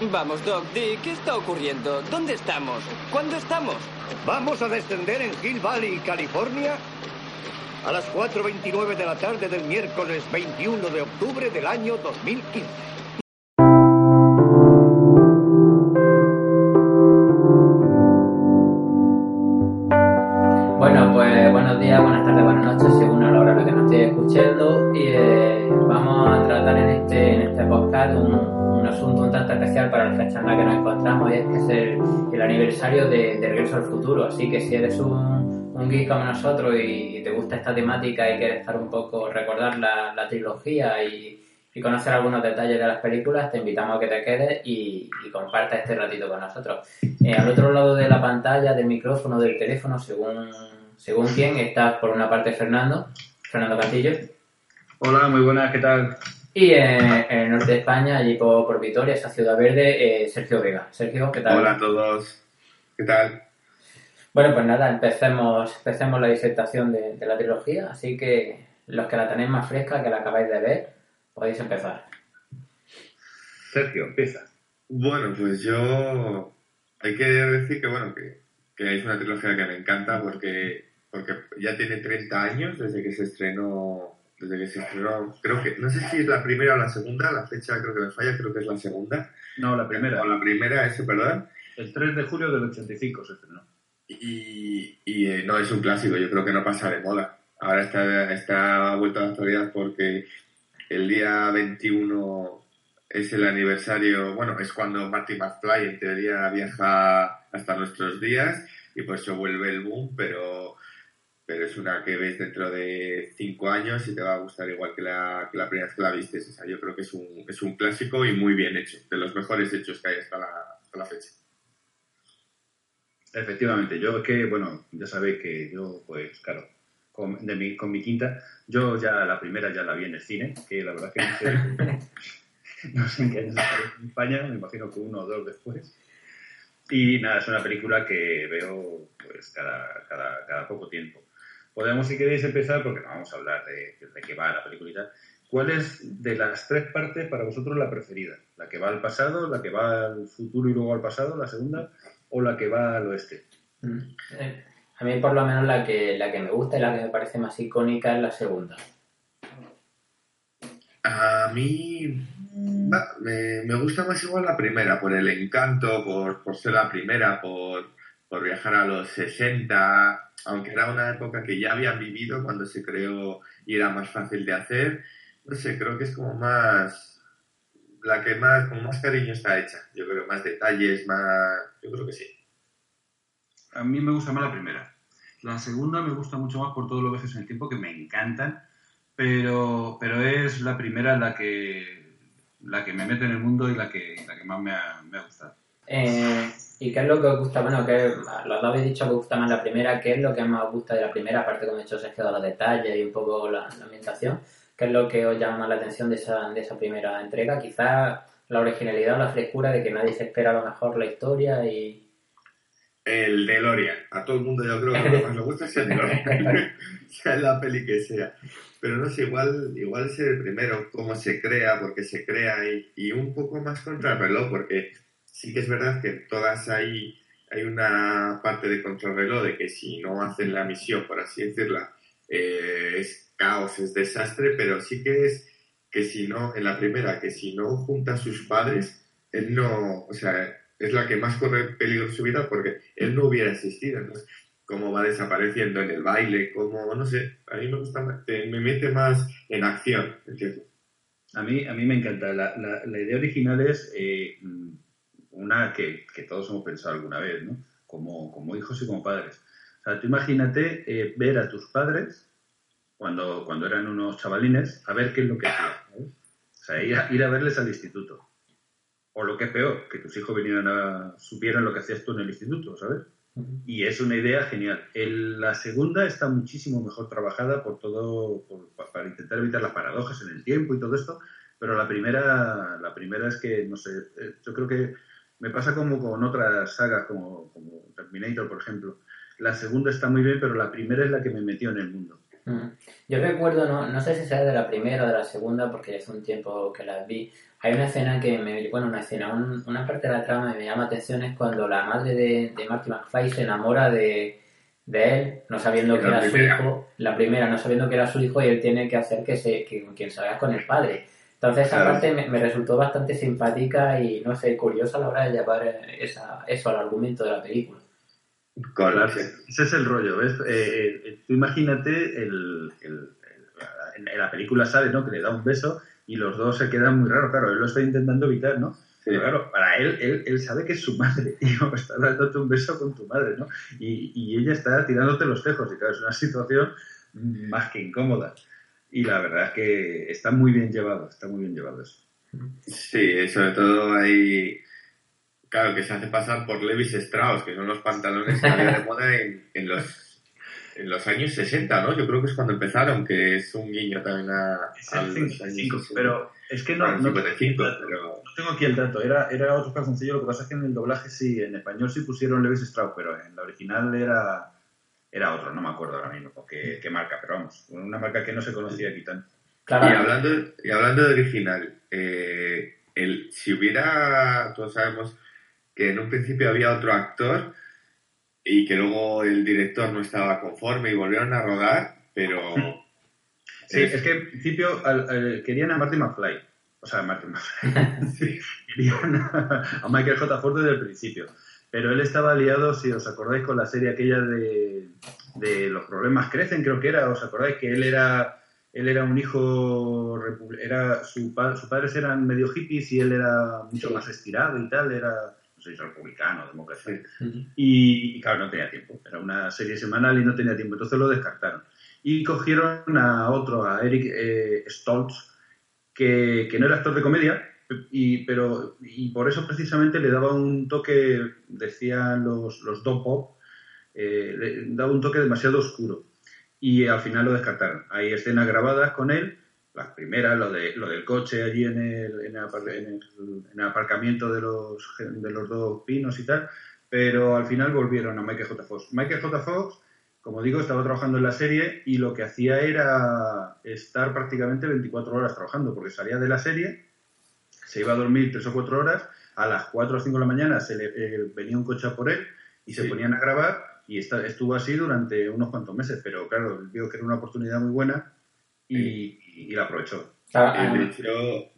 Vamos, Doc, Dick, ¿qué está ocurriendo? ¿Dónde estamos? ¿Cuándo estamos? Vamos a descender en Hill Valley, California, a las 4.29 de la tarde del miércoles 21 de octubre del año 2015. Bueno, pues buenos días, buenas tardes, buenas noches, según a la hora a la que nos estéis escuchando. Y eh, vamos a tratar en este, en este podcast un, un asunto un tanto especial para la fecha en la que nos encontramos, y es que es el, aniversario de, Regreso al Futuro. Así que si eres un, un geek como nosotros y, te gusta esta temática y quieres estar un poco, recordar la, trilogía y, y conocer algunos detalles de las películas, te invitamos a que te quedes y, y compartas este ratito con nosotros. Eh, al otro lado de la pantalla, del micrófono, del teléfono, según, según quién, está por una parte Fernando, Fernando Cantillo, Hola, muy buenas, ¿qué tal? Y eh, en el norte de España, allí por, por Vitoria, esa ciudad verde, eh, Sergio Vega. Sergio, ¿qué tal? Hola a todos, ¿qué tal? Bueno, pues nada, empecemos, empecemos la disertación de, de la trilogía, así que los que la tenéis más fresca, que la acabáis de ver, podéis empezar. Sergio, empieza. Bueno, pues yo hay que decir que bueno que, que es una trilogía que me encanta porque porque ya tiene 30 años desde que se estrenó desde que se estrenó creo que no sé si es la primera o la segunda la fecha creo que me falla creo que es la segunda No, la primera. o la primera ese perdón El 3 de julio del 85 se estrenó. y, y eh, no es un clásico yo creo que no pasa de moda ahora está está vuelto a la actualidad porque el día 21 es el aniversario, bueno, es cuando Marty McFly en teoría viaja hasta nuestros días y por eso vuelve el boom, pero, pero es una que ves dentro de cinco años y te va a gustar igual que la, que la primera vez que la viste. O sea, yo creo que es un, es un clásico y muy bien hecho, de los mejores hechos que hay hasta la, hasta la fecha. Efectivamente, yo que, bueno, ya sabéis que yo, pues claro, con, mi, con mi quinta, yo ya la primera ya la vi en el cine, que la verdad que no sé, en qué año en España, me imagino que uno o dos después. Y nada, es una película que veo pues cada, cada poco tiempo. Podemos, si queréis, empezar, porque no vamos a hablar de, de qué va la película y tal. ¿Cuál es de las tres partes para vosotros la preferida? ¿La que va al pasado, la que va al futuro y luego al pasado, la segunda, o la que va al oeste? Mm. Eh, A mí por lo menos la que, la que me gusta y la que me parece más icónica es la segunda. A mí va, me, me gusta más igual la primera, por el encanto, por, por ser la primera, por, por viajar a los 60, aunque era una época que ya habían vivido cuando se creó y era más fácil de hacer. No sé, creo que es como más la que más, con más cariño está hecha. Yo creo más detalles, más. Yo creo que sí. A mí me gusta más la primera. La segunda me gusta mucho más por todos los viajes en el tiempo que me encantan, pero, pero es la primera la que, la que me mete en el mundo y la que, la que más me ha, me ha gustado. Eh, ¿Y qué es lo que os gusta? Bueno, que los dos habéis dicho que os gusta más la primera. ¿Qué es lo que más os gusta de la primera? Aparte, como he dicho, Sergio, de los detalles y un poco la, la ambientación. ¿Qué es lo que os llama la atención de esa, de esa primera entrega? Quizás la originalidad o la frescura de que nadie se espera a lo mejor la historia y... El DeLorean. A todo el mundo yo creo que lo que más le gusta es el DeLorean. sea la peli que sea. Pero no sé, igual, igual es el primero, cómo se crea, porque se crea y, y un poco más contrarreloj, porque sí que es verdad que todas hay, hay una parte de contrarreloj de que si no hacen la misión, por así decirla, eh, es caos, es desastre, pero sí que es que si no, en la primera, que si no junta a sus padres, él no, o sea, es la que más corre peligro en su vida porque él no hubiera existido. Entonces, cómo va desapareciendo en el baile, cómo, no sé, a mí me gusta me mete más en acción, ¿entiendes? A mí, a mí me encanta. La, la, idea original es eh, una que, que todos hemos pensado alguna vez, ¿no? Como, como hijos y como padres. O sea, tú imagínate eh, ver a tus padres cuando, cuando eran unos chavalines a ver qué es lo que hacían. ¿sabes? O sea, ir a, ir a verles al instituto. o lo que es peor, que tus hijos vinieran a, supieran lo que hacías tú en el instituto, ¿sabes? Y es una idea genial. El- la segunda está muchísimo mejor trabajada por todo, por- pa- para intentar evitar las paradojas en el tiempo y todo esto, pero la primera, la primera es que, no sé, eh, yo creo que me pasa como con otras sagas, como, como Terminator, por ejemplo. La segunda está muy bien, pero la primera es la que me metió en el mundo. Mm. Yo recuerdo, no, no sé si sea de la primera o de la segunda, porque ya hace un tiempo que las vi. Hay una escena que me, bueno, una escena, un- una parte de la trama que me llama atención es cuando la madre de, de Marty McFly se enamora de, de él, no sabiendo Sí, que era su hijo, la primera, no sabiendo que era su hijo y él tiene que hacer que se, que quien salga con el padre. Entonces esa Claro. parte me, me resultó bastante simpática y no sé, curiosa a la hora de llevar eh, esa, eso al argumento de la película. Correcto. Ese es el rollo, ¿ves? Eh, eh, tú imagínate, el, el- el- en, en la película sale, ¿no? Que le da un beso y los dos se quedan muy raros. Claro, él lo está intentando evitar, ¿no? Pero claro, para él, él, él sabe que es su madre, tío, está dándote un beso con tu madre, ¿no? Y, y ella está tirándote los tejos, y claro, es una situación más que incómoda. Y la verdad es que está muy bien llevado, está muy bien llevado eso. Sí, sobre todo hay. Claro, que se hace pasar por Levis Strauss, que son los pantalones que había de moda en, en los, en los años 60, ¿no? Yo creo que es cuando empezaron, que es un guiño también a, Es a el los 55, años 60. pero es que no, no, 55, pero no tengo aquí el dato, era, era otro calzoncillo, lo que pasa es que en el doblaje sí, en español sí pusieron Levis Strauss, pero en la original era, era otro, no me acuerdo ahora mismo qué, qué marca, pero vamos, una marca que no se conocía aquí tanto. Claro, Y hablando, y hablando de original, eh, el, si hubiera, todos sabemos que en un principio había otro actor y que luego el director no estaba conforme y volvieron a rodar, pero... Sí, es- es que en principio al- al- querían a Marty McFly, o sea, a Marty McFly, querían a, a Michael J. Ford desde el principio, pero él estaba liado, si os acordáis, con la serie aquella de, de Los problemas crecen, creo que era, os acordáis que él era él era un hijo, era su pa- sus padres eran medio hippies y él era mucho más estirado y tal, era, no sé republicano, demócrata. Y, y, claro, no tenía tiempo. Era una serie semanal y no tenía tiempo. Entonces lo descartaron. Y cogieron a otro, a Eric eh, Stoltz, que, que no era actor de comedia, y, pero, y por eso precisamente le daba un toque, decían los, los dog pop, eh, le daba un toque demasiado oscuro. Y al final lo descartaron. Hay escenas grabadas con él, las primeras, lo, de, lo del coche allí en el, en el- en el aparcamiento de los, de los dos pinos y tal, pero al final volvieron a Michael J. Fox. Michael J. Fox, como digo, estaba trabajando en la serie y lo que hacía era estar prácticamente 24 horas trabajando, porque salía de la serie, se iba a dormir 3 o 4 horas, a las 4 o 5 de la mañana se le, eh, venía un coche a por él y se Sí. ponían a grabar y estuvo así durante unos cuantos meses, pero claro, vio que era una oportunidad muy buena y, y la aprovechó. claro, Eh, de además- hecho,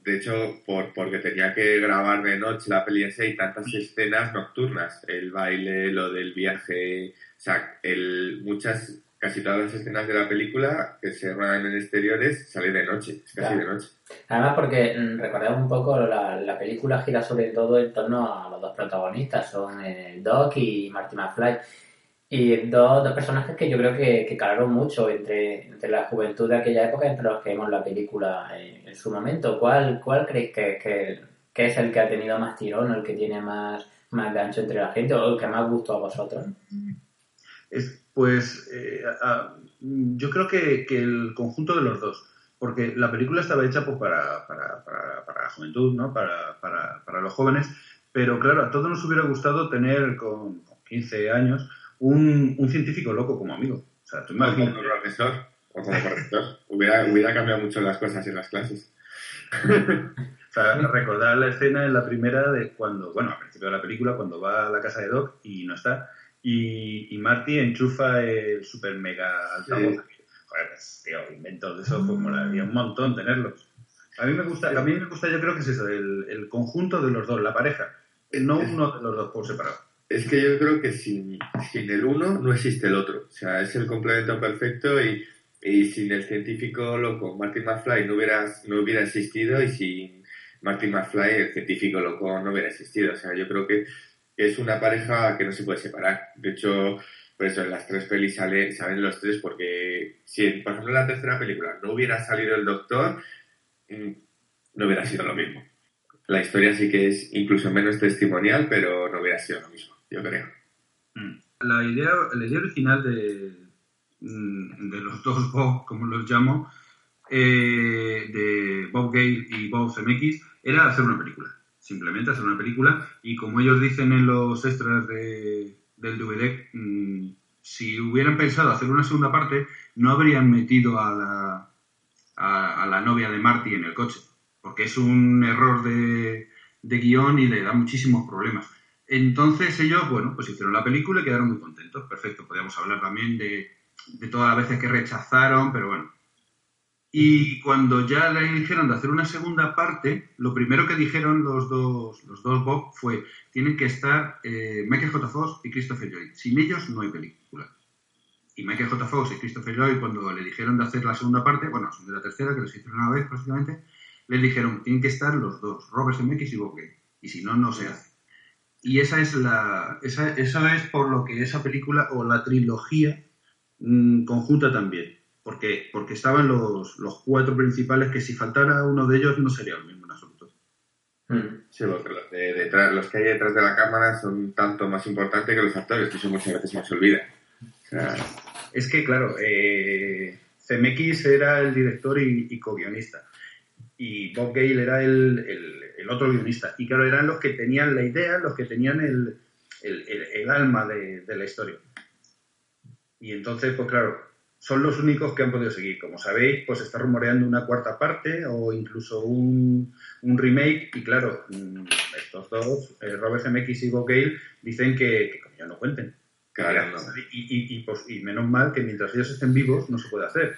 de hecho por, porque tenía que grabar de noche la peli y tantas escenas nocturnas, el baile, lo del viaje, o sea, el, muchas, casi todas las escenas de la película que se rodan en exteriores salen de noche, es casi Claro. de noche. Además porque mm, recordemos un poco, la, la película gira sobre todo en torno a los dos protagonistas, son eh, Doc y Marty McFly. Y dos, dos personajes que yo creo que, que calaron mucho entre, entre la juventud de aquella época y entre los que vimos la película en, en su momento. ¿Cuál, cuál creéis que, que, que es el que ha tenido más tirón o el que tiene más, más gancho entre la gente o el que más gustó a vosotros? Es, pues eh, a- yo creo que, que el conjunto de los dos, porque la película estaba hecha pues, para, para, para, para la juventud, ¿no? para, para, para los jóvenes, pero claro, a todos nos hubiera gustado tener con, con 15 años un, un científico loco como amigo. O sea, tú O como profesor, o como corrector. hubiera, hubiera cambiado mucho las cosas en las clases. O sea, recordar la escena en la primera de cuando, bueno, al principio de la película, cuando va a la casa de Doc y no está, y, y Marty enchufa el super mega altavoz. Joder, pues, tío, inventos de eso, pues molaría un montón tenerlos. A mí me gusta, a mí me gusta, yo creo que es eso, el, el conjunto de los dos, la pareja, no uno de los dos por separado. Es que yo creo que sin, sin el uno no existe el otro. O sea, es el complemento perfecto y, y sin el científico loco Martin McFly no hubiera, no hubiera existido y sin Martin McFly el científico loco no hubiera existido. O sea, yo creo que es una pareja que no se puede separar. De hecho, por eso en las tres pelis sale, salen los tres porque si, por ejemplo, en la tercera película no hubiera salido el doctor, mm, no hubiera sido lo mismo. la historia sí que es incluso menos testimonial, pero no hubiera sido lo mismo, yo creo. Mm. La idea, la idea original de, mm, de los dos Bob, como los llamo, eh, de Bob Gale y Bob Zemeckis, era hacer una película. Simplemente hacer una película. Y como ellos dicen en los extras de, del DVD, mm, si hubieran pensado hacer una segunda parte, no habrían metido a la, a, la novia de Marty en el coche. Porque es un error de, de guion y le da muchísimos problemas. Entonces ellos, bueno, pues hicieron la película y quedaron muy contentos. Perfecto, podríamos hablar también de, de todas las veces que rechazaron, pero bueno. Y cuando ya le dijeron de hacer una segunda parte, lo primero que dijeron los dos, los dos Bob fue, tienen que estar eh, Michael J. Fox y Christopher Lloyd. Sin ellos no hay película. Y Michael J. Fox y Christopher Lloyd, cuando le dijeron de hacer la segunda parte, bueno, son de la tercera, que les hicieron una vez, básicamente, les dijeron, tienen que estar los dos, Robert Zemeckis y Bob. Y si no, no se hace. Y esa es la, esa, es por lo que esa película o la trilogía mmm, conjunta también. Porque, porque estaban los, los cuatro principales que si faltara uno de ellos no sería lo mismo en absoluto. Sí, porque los, de detrás, los que hay detrás de la cámara son tanto más importantes que los actores, que eso muchas veces se nos olvida. O sea, Es que, claro, eh, CMX era el director y, y co-guionista. Y Bob Gale era el, el, el otro guionista. Y claro, eran los que tenían la idea, los que tenían el, el, el- el alma de, de la historia. Y entonces, pues claro, son los únicos que han podido seguir. Como sabéis, pues está rumoreando una cuarta parte o incluso un, un remake. Y claro, mm, estos dos, eh, Robert Zemeckis y Bob Gale, dicen que, que coño, no cuenten. Claro, no. Y, y, y, pues, y menos mal que mientras ellos estén vivos no se puede hacer.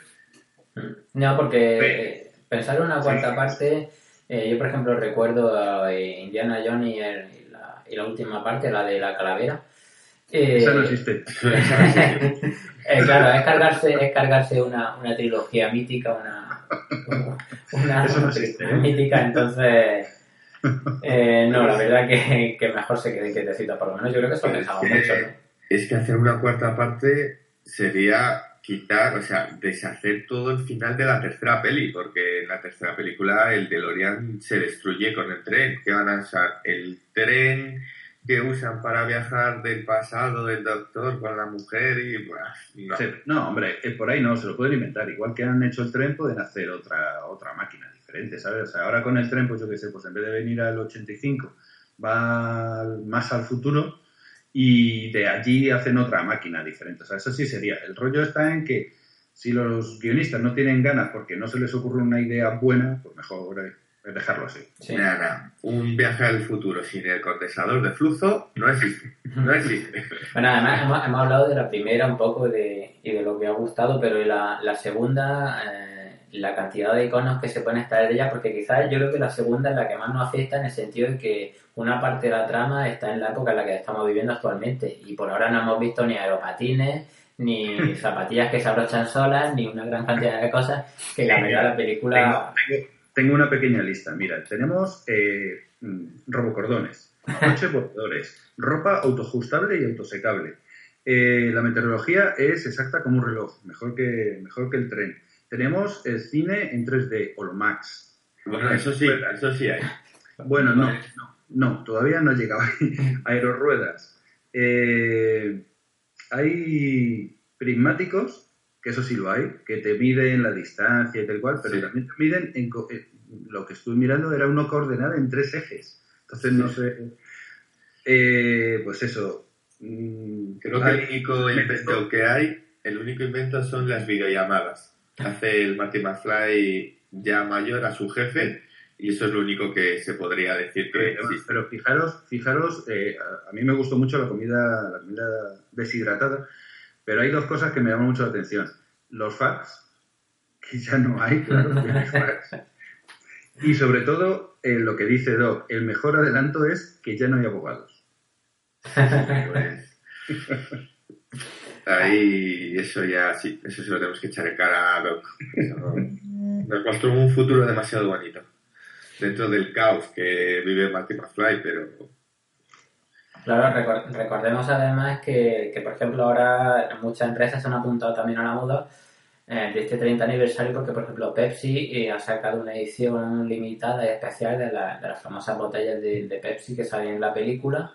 No, porque eh, pensar en una cuarta Sí. parte, eh, yo por ejemplo recuerdo a Indiana Jones y, el- y la, y la última parte, la de la calavera. Eh, Esa no existe. eh, claro, es cargarse, es cargarse una, una trilogía mítica, una, una Eso no existe, ¿eh? mítica, entonces eh, no, la verdad que, que mejor se quede quietecita, por lo menos yo creo que eso dejado que- mucho, ¿no? Es que hacer una cuarta parte sería quitar, o sea, deshacer todo el final de la tercera peli, porque en la tercera película el DeLorean se destruye con el tren. ¿Qué van a usar? El tren que usan para viajar del pasado del doctor con la mujer y... no. No, hombre, eh, por ahí no, se lo pueden inventar. Igual que han hecho el tren, pueden hacer otra, otra máquina diferente, ¿sabes? O sea, ahora con el tren, pues yo qué sé, pues en vez de venir al 85, va más al futuro y de allí hacen otra máquina diferente. O sea, eso sí sería. El rollo está en que si los guionistas no tienen ganas porque no se les ocurre una idea buena, pues mejor dejarlo así. Sí. Nada, un viaje al futuro sin el condensador de flujo no existe. No existe. Bueno, además hemos, hemos hablado de la primera un poco de, y de lo que ha gustado, pero la, la segunda, eh, la cantidad de iconos que se pueden extraer de ella, porque quizás yo creo que la segunda es la que más nos afecta en el sentido de que una parte de la trama está en la época en la que estamos viviendo actualmente y por ahora no hemos visto ni aeropatines, ni zapatillas que se abrochan solas, ni una gran cantidad de cosas que la verdad la película... Tengo, tengo- tengo una pequeña lista. Mira, tenemos eh, mm, robocordones, coches voladores, ropa autoajustable y autosecable. Eh, la meteorología es exacta como un reloj, mejor que, mejor que el tren. Tenemos el cine en 3D, Holomax. Bueno, eso sí, eso sí hay. Bueno, no, no, no, todavía no ha llegado. Aerorruedas. Eh, hay prismáticos, que eso sí lo hay, que te miden la distancia y tal cual, pero Sí. también te miden, en, lo que estuve mirando era una coordenada en tres ejes. Entonces, no sé. Eh, pues eso. mm, Creo que el único invento que hay, el único invento son las videollamadas. Hace el Marty McFly ya mayor a su jefe y eso es lo único que se podría decir que Eh, existe. pero fijaros, fijaros, eh, a, a mí me gustó mucho la comida, la comida deshidratada, pero hay dos cosas que me llaman mucho la atención. Los fax, que ya no hay, claro, no hay fax. Y sobre todo, eh, lo que dice Doc, el mejor adelanto es que ya no hay abogados. Ahí eso ya sí, eso se lo tenemos que echar en cara a Doc. Nos mostró un futuro demasiado bonito. Dentro del caos que vive Marty McFly, pero Claro, recor- recordemos además que, que, por ejemplo, ahora muchas empresas se han apuntado también a la moda eh, de este 30 aniversario porque, por ejemplo, Pepsi eh, ha sacado una edición limitada y especial de, la- de las famosas botellas de, de Pepsi que salen en la película.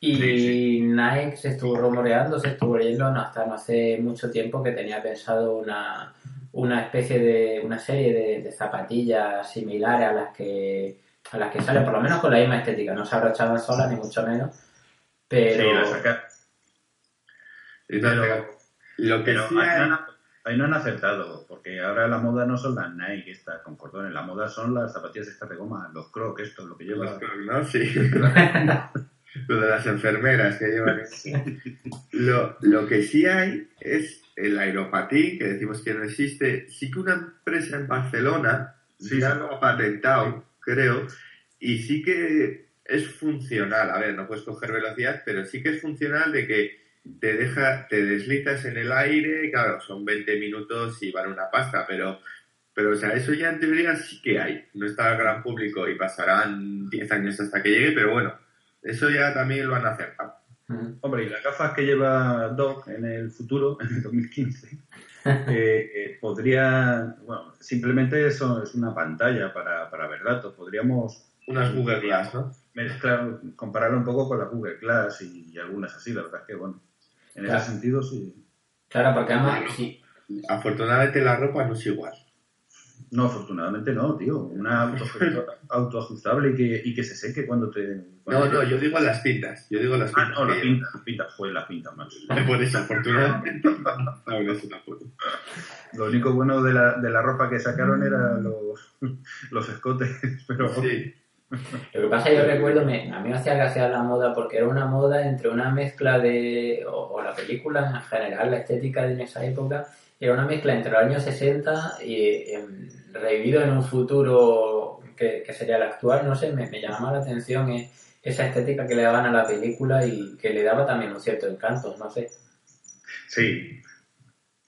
Y Sí, Nike se estuvo rumoreando, se estuvo leyendo hasta no hace mucho tiempo que tenía pensado una, una especie de, una serie de, de zapatillas similares a las que a las que salen, por lo menos con la misma estética, no se abrochaban solas ni mucho menos, pero Sí, la saca- Entonces, Pero- lo que Pero sí ahí, hay- no han, ahí no han acertado, porque ahora la moda no son las Nike estas con cordones, la moda son las zapatillas estas de goma, los Crocs, esto, lo que lleva. Los Crocs, ¿no? Sí. lo de las enfermeras que llevan. Lo, lo que sí hay es el aeropatín, que decimos que no existe. Sí que una empresa en Barcelona Sí, ya sí. lo ha patentado, creo, y sí que es funcional. A ver, no puedes coger velocidad, pero sí que es funcional de que te deja, te deslizas en el aire, claro, son 20 minutos y van una pasta, pero pero, o sea, eso ya en teoría sí que hay. No está al gran público y pasarán 10 años hasta que llegue, pero bueno, eso ya también lo han acertado. mm, Hombre, y las gafas que lleva Doc en el futuro, en el 2015, eh, eh, podría, bueno, simplemente eso es una pantalla para, para ver datos. Podríamos Unas Google Glass, ¿no? Mezclar, compararlo un poco con la Google Glass y, y algunas así, la verdad es que, bueno, en Claro. ese sentido sí. claro, porque además, sí, Afortunadamente la ropa no es igual. No, afortunadamente no, tío. Una auto- autoajustable y que, y que se seque cuando te... No, cuando no, te- yo digo las pintas. Yo digo las Ah, pintas. no, la que- pinta, la pinta, joder, la pinta, macho. Por eso, afortunadamente. No. Lo único bueno de la, de la ropa que sacaron era los, los escotes, pero... Sí. Lo que pasa, yo recuerdo, me, a mí me hacía gracia la moda porque era una moda entre una mezcla de, o, o la película en general, la estética de en esa época, era una mezcla entre los años 60 y em, revivido en un futuro que, que sería el actual, no sé, me, me llamaba la atención eh, esa estética que le daban a la película y que le daba también un cierto encanto, no sé. Sí.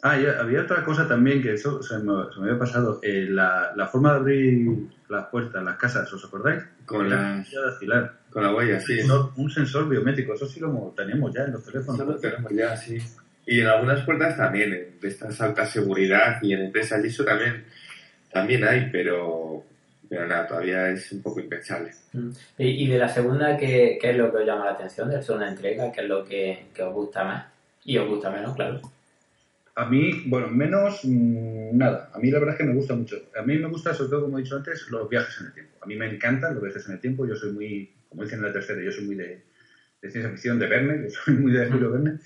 Ah, y había otra cosa también que eso se me, se me había pasado. Eh, la, la forma de abrir las puertas, las casas, ¿os acordáis? Con la huella, sí. Un sensor- Un sensor biométrico, eso sí lo tenemos ya en los teléfonos. Eso lo tenemos ya, sí. Y en algunas puertas también, de estas alta seguridad y en empresas y eso también, también hay, pero, pero nada, todavía es un poco impensable. Mm. Y, y de la segunda, ¿qué, qué es lo que os llama la atención de la segunda entrega? ¿Qué es lo que, que os gusta más? Y os gusta menos, claro. A mí, bueno, menos mm, nada. A mí la verdad es que me gusta mucho. A mí me gusta, sobre todo, como he dicho antes, los viajes en el tiempo. A mí me encantan los viajes en el tiempo. Yo soy muy, como dicen en la tercera, yo soy muy de, de ciencia ficción, de Verne, yo soy muy de Julio Verne.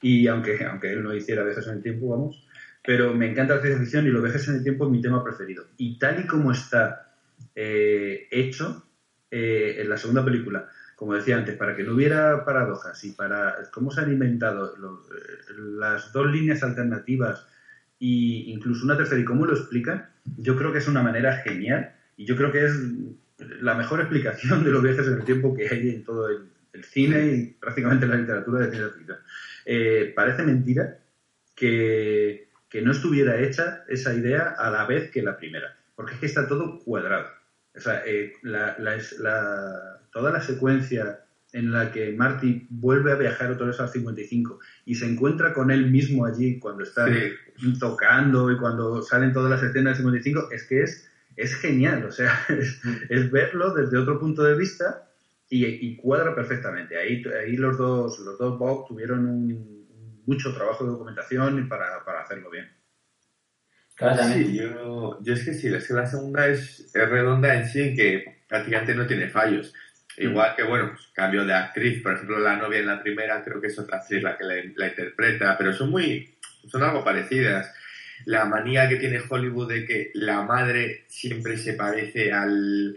Y aunque, aunque él no hiciera viajes en el tiempo, vamos, pero me encanta la ciencia ficción y los viajes en el tiempo es mi tema preferido. Y tal y como está eh, hecho eh, en la segunda película, como decía antes, para que no hubiera paradojas y para cómo se han inventado eh, las dos líneas alternativas e incluso una tercera y cómo lo explican, yo creo que es una manera genial y yo creo que es la mejor explicación de los viajes en el tiempo que hay en todo el, cine y prácticamente la literatura de ciencia ficción. Eh, parece mentira que, que no estuviera hecha esa idea a la vez que la primera, porque es que está todo cuadrado. O sea, eh, la- la- la- toda la secuencia en la que Marty vuelve a viajar otra vez al 55 y se encuentra con él mismo allí cuando está Sí. tocando y cuando salen todas las escenas del 55, es que es, es genial, o sea, es, es verlo desde otro punto de vista y, y cuadra perfectamente. Ahí, ahí los dos, los dos Bob tuvieron un- mucho trabajo de documentación para, para hacerlo bien. Claro. Sí, yo, yo es que sí, es que la segunda es, es redonda en sí, en que prácticamente no tiene fallos. Igual que, bueno, pues, cambio de actriz, por ejemplo, la novia en la primera creo que es otra actriz la que la, la interpreta, pero son muy, son algo parecidas. La manía que tiene Hollywood de que la madre siempre se parece al,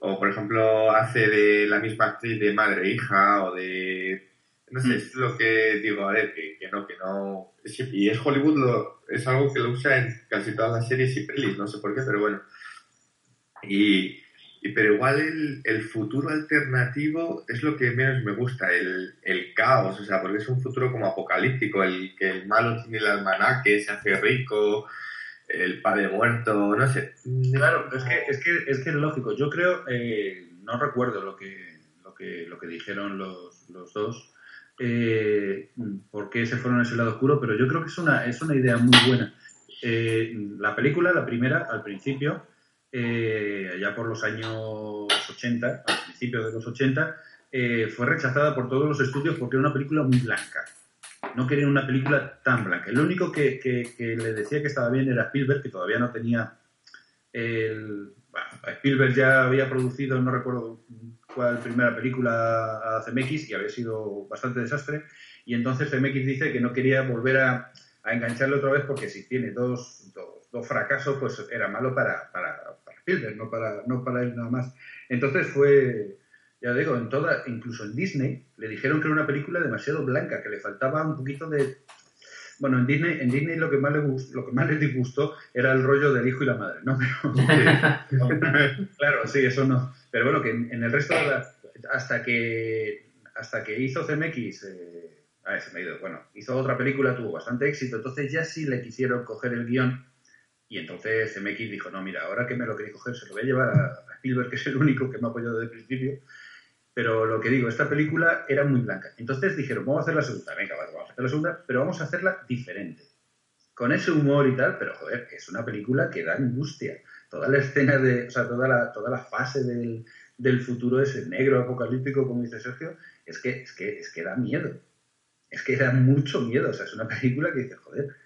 o por ejemplo hace de la misma actriz de madre e hija, o de, no sé, es lo que digo, a ver, que, que no, que no, es- y es Hollywood, lo, es algo que lo usa en casi todas las series y pelis, no sé por qué, pero bueno. Y, y pero igual el, el futuro alternativo es lo que menos me gusta, el, el caos, o sea, porque es un futuro como apocalíptico, el que el malo tiene el almanaque, se hace rico, el padre muerto, no sé. Claro, es que es, que, es, que es lógico. Yo creo, eh, no recuerdo lo que, lo que, lo que dijeron los, los dos, eh, por qué se fueron a ese lado oscuro, pero yo creo que es una, es una idea muy buena. eh, la película, la primera, al principio, eh, ya por los años 80, al principio de los 80, eh, fue rechazada por todos los estudios porque era una película muy blanca. No querían una película tan blanca. El único que, que- le decía que estaba bien era Spielberg, que todavía no tenía el... bueno, Spielberg ya había producido, no recuerdo cuál primera película a CMX y había sido bastante desastre. Y entonces CMX dice que no quería volver a, a engancharlo otra vez porque si tiene dos, dos, dos fracasos, pues era malo para, para, para Spielberg, no para, no para él nada más. Entonces fue, ya digo, en toda, incluso en Disney, le dijeron que era una película demasiado blanca, que le faltaba un poquito de... Bueno, en Disney, en Disney lo que más le gust- lo que más les disgustó era el rollo del hijo y la madre, ¿no? Pero, claro, sí, eso no. Pero bueno, que en, en el resto de la, hasta que hasta que hizo CMX, eh, a ver, se me ha ido, bueno, hizo otra película, tuvo bastante éxito, entonces ya sí le quisieron coger el guion y entonces CMX dijo, no, mira, ahora que me lo queréis coger, se lo voy a llevar a, Spielberg, que es el único que me ha apoyado desde el principio. Pero lo que digo, esta película era muy blanca. Entonces dijeron, vamos a hacer la segunda, venga, vamos a hacer la segunda, pero vamos a hacerla diferente. Con ese humor y tal, pero joder, es una película que da angustia. Toda la escena de, o sea, toda la, toda la fase del, del futuro ese negro apocalíptico, como dice Sergio, es que, es que, es que da miedo. Es que da mucho miedo. O sea, es una película que dice, joder,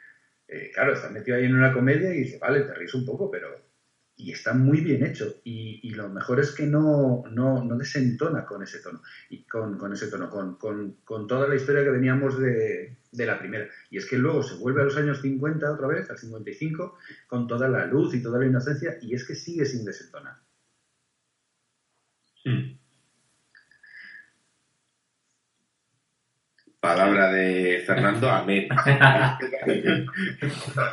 eh, claro, estás metido ahí en una comedia y dice, vale, te ríes un poco, pero. Y está muy bien hecho. Y, lo mejor es que no, no, no desentona con ese tono. Y con, con ese tono, con, con, con toda la historia que veníamos de, de la primera. Y es que luego se vuelve a los años 50 otra vez, al 55, con toda la luz y toda la inocencia, y es que sigue sin desentonar. Palabra de Fernando, amén.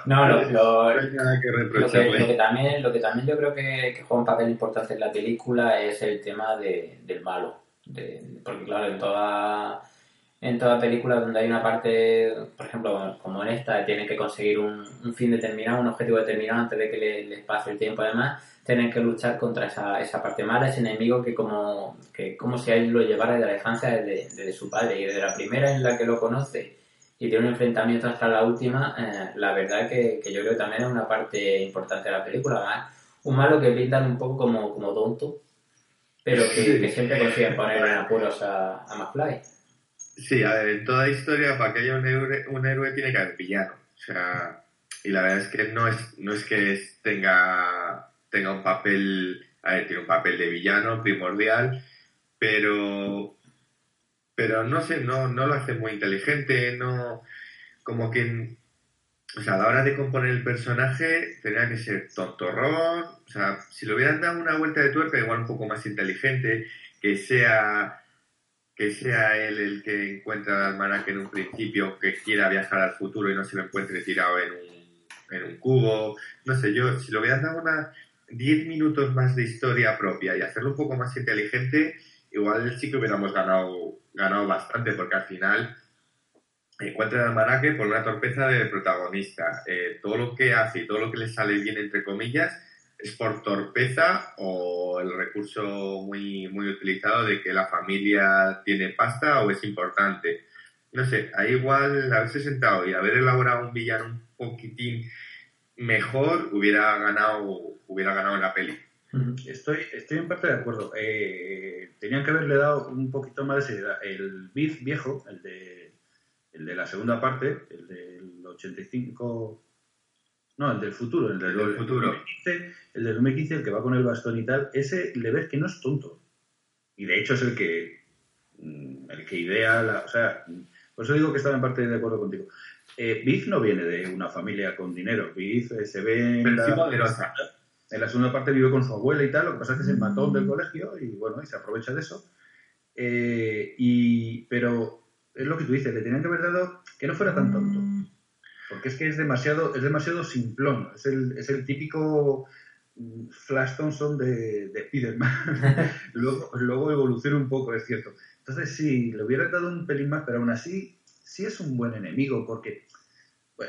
No, lo, lo- No hay nada que Lo que, lo que también, lo que también yo creo que, que juega un papel importante en la película es el tema de, del malo. De- porque claro, en toda, en toda película donde hay una parte, por ejemplo, como en esta, tienen que conseguir un, un fin determinado, un objetivo determinado antes de que le- les pase el tiempo además, tienen que luchar contra esa, esa parte mala, ese enemigo que como, que como si a él lo llevara de la infancia desde, desde su padre y desde la primera en la que lo conoce y tiene un enfrentamiento hasta la última, eh, la verdad que, que yo creo que también es una parte importante de la película. Un malo que pintan un poco como, como tonto, pero que, que siempre consiguen poner en apuros a, a McFly. Sí, a ver, en toda historia, para que haya un héroe, un héroe tiene que haber villano. O sea, y la verdad es que no es, no es que tenga, tenga un papel, tiene un papel de villano primordial, pero, pero no sé, no, no lo hace muy inteligente, no, como que, o sea, a la hora de componer el personaje tenía que ser tontorrón, o sea, si le hubieran dado una vuelta de tuerca, igual un poco más inteligente, que sea que sea él el que encuentra el almanaque en un principio, que quiera viajar al futuro y no se lo encuentre tirado en un, en un cubo. No sé, yo, si lo hubieran dado una 10 minutos más de historia propia y hacerlo un poco más inteligente, igual sí que hubiéramos ganado, ganado bastante, porque al final encuentra el almanaque por una torpeza del protagonista. Eh, todo lo que hace y todo lo que le sale bien, entre comillas, es por torpeza o el recurso muy, muy utilizado de que la familia tiene pasta o es importante. No sé, ahí igual haberse sentado y haber elaborado un villano un poquitín mejor hubiera ganado, hubiera ganado en la peli. Estoy, estoy en parte de acuerdo. Eh, tenían que haberle dado un poquito más de seriedad. El Biff viejo, el de, el de la segunda parte, el del 85. No, el del futuro, el del, del futuro. 2015, el del 2015, el que va con el bastón y tal, ese le ves que no es tonto. Y de hecho es el que, mm, el que idea, la, o sea, por eso digo que estaba en parte de acuerdo contigo. Eh, Biff no viene de una familia con dinero. Biff eh, se ve en la, en la segunda parte vive con su abuela y tal, lo que pasa es que se mató del colegio y bueno, y se aprovecha de eso. Eh, y, pero es lo que tú dices, le tenían que haber dado que no fuera tan tonto. Porque es que es demasiado, es demasiado simplón. Es el, es el típico mm, Flash Thompson de, de Spiderman. luego, luego evoluciona un poco, es cierto. Entonces, sí, le hubiera dado un pelín más, pero aún así, sí es un buen enemigo, porque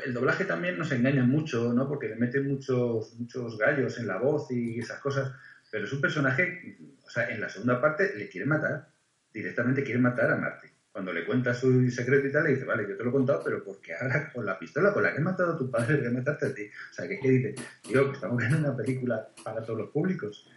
el doblaje también nos engaña mucho, ¿no? Porque le meten muchos, muchos gallos en la voz y esas cosas. Pero es un personaje, o sea, en la segunda parte le quiere matar. Directamente quiere matar a Marte. cuando le cuenta su secreto y tal, le dice, vale, yo te lo he contado, pero porque ahora con la pistola con la que he matado a tu padre, voy a matarte a ti. O sea, que es que dice, tío, que estamos viendo una película para todos los públicos.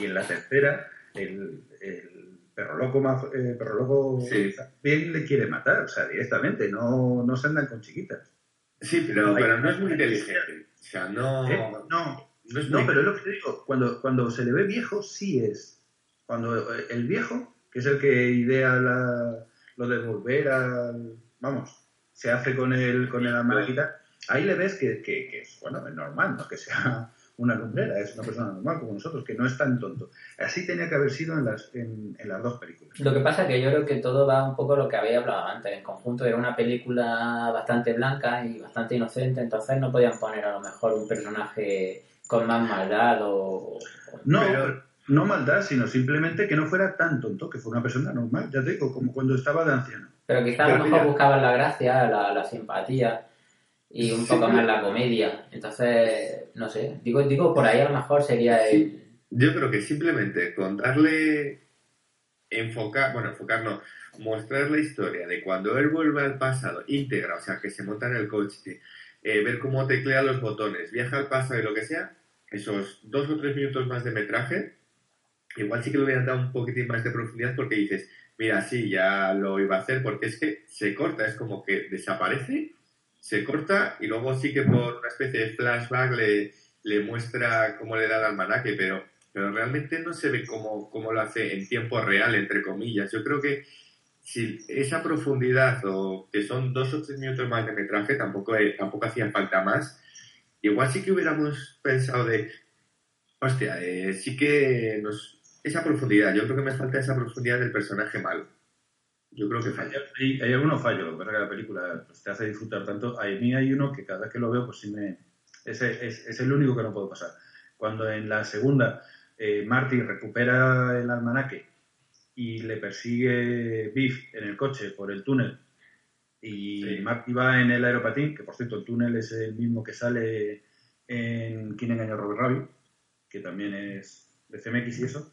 Y en la tercera, el, el perro loco, más, eh, perro loco Sí. bien le quiere matar, o sea, directamente, no, no se andan con chiquitas. Sí, pero, pero no es muy inteligente. O sea, no, ¿Eh? No, no es No, muy- pero es lo que te digo, cuando, cuando se le ve viejo, sí es. Cuando eh, el viejo, que es el que idea la- lo de volver al. Vamos, se hace con el, con el almanaquita, ahí le ves que, que, que es, bueno, es normal, no que sea una lumbrera, es una persona normal como nosotros, que no es tan tonto. Así tenía que haber sido en las, en, en las dos películas. Lo que pasa es que yo creo que todo va un poco lo que había hablado antes. En conjunto era una película bastante blanca y bastante inocente, entonces no podían poner a lo mejor un personaje con más maldad o... No, Pero- no maldad, sino simplemente que no fuera tan tonto, que fuera una persona normal, ya te digo, como cuando estaba de anciano. Pero quizás a lo mejor buscaban la gracia, la, la simpatía y un poco más la comedia. Entonces, no sé, digo, digo por ahí a lo mejor sería el... Yo creo que simplemente con darle enfocar, bueno, enfocar no, mostrar la historia de cuando él vuelve al pasado íntegra, o sea, que se monta en el coche, eh, ver cómo teclea los botones, viaja al pasado y lo que sea, esos dos o tres minutos más de metraje, igual sí que le hubieran dado un poquitín más de profundidad porque dices, mira, sí, ya lo iba a hacer porque es que se corta, es como que desaparece, se corta y luego sí que por una especie de flashback le, le muestra cómo le da el almanaque, pero, pero realmente no se ve cómo, cómo lo hace en tiempo real, entre comillas. Yo creo que si esa profundidad o que son dos o tres minutos más de metraje, tampoco, eh, tampoco hacía falta más. Igual sí que hubiéramos pensado de, hostia, eh, sí que nos... Esa profundidad, yo creo que me falta esa profundidad del personaje malo. Yo creo que falla. Hay, hay algunos fallos, lo que pasa que la película pues, te hace disfrutar tanto. A mí hay uno que cada vez que lo veo, pues sí me. Ese es, es el único que no puedo pasar. Cuando en la segunda eh, Marty recupera el almanaque y le persigue Biff en el coche por el túnel y Sí. Marty va en el aeropatín, que por cierto el túnel es el mismo que sale en ¿Quién engañó a Robert Rabbit? que también es de CMX y eso,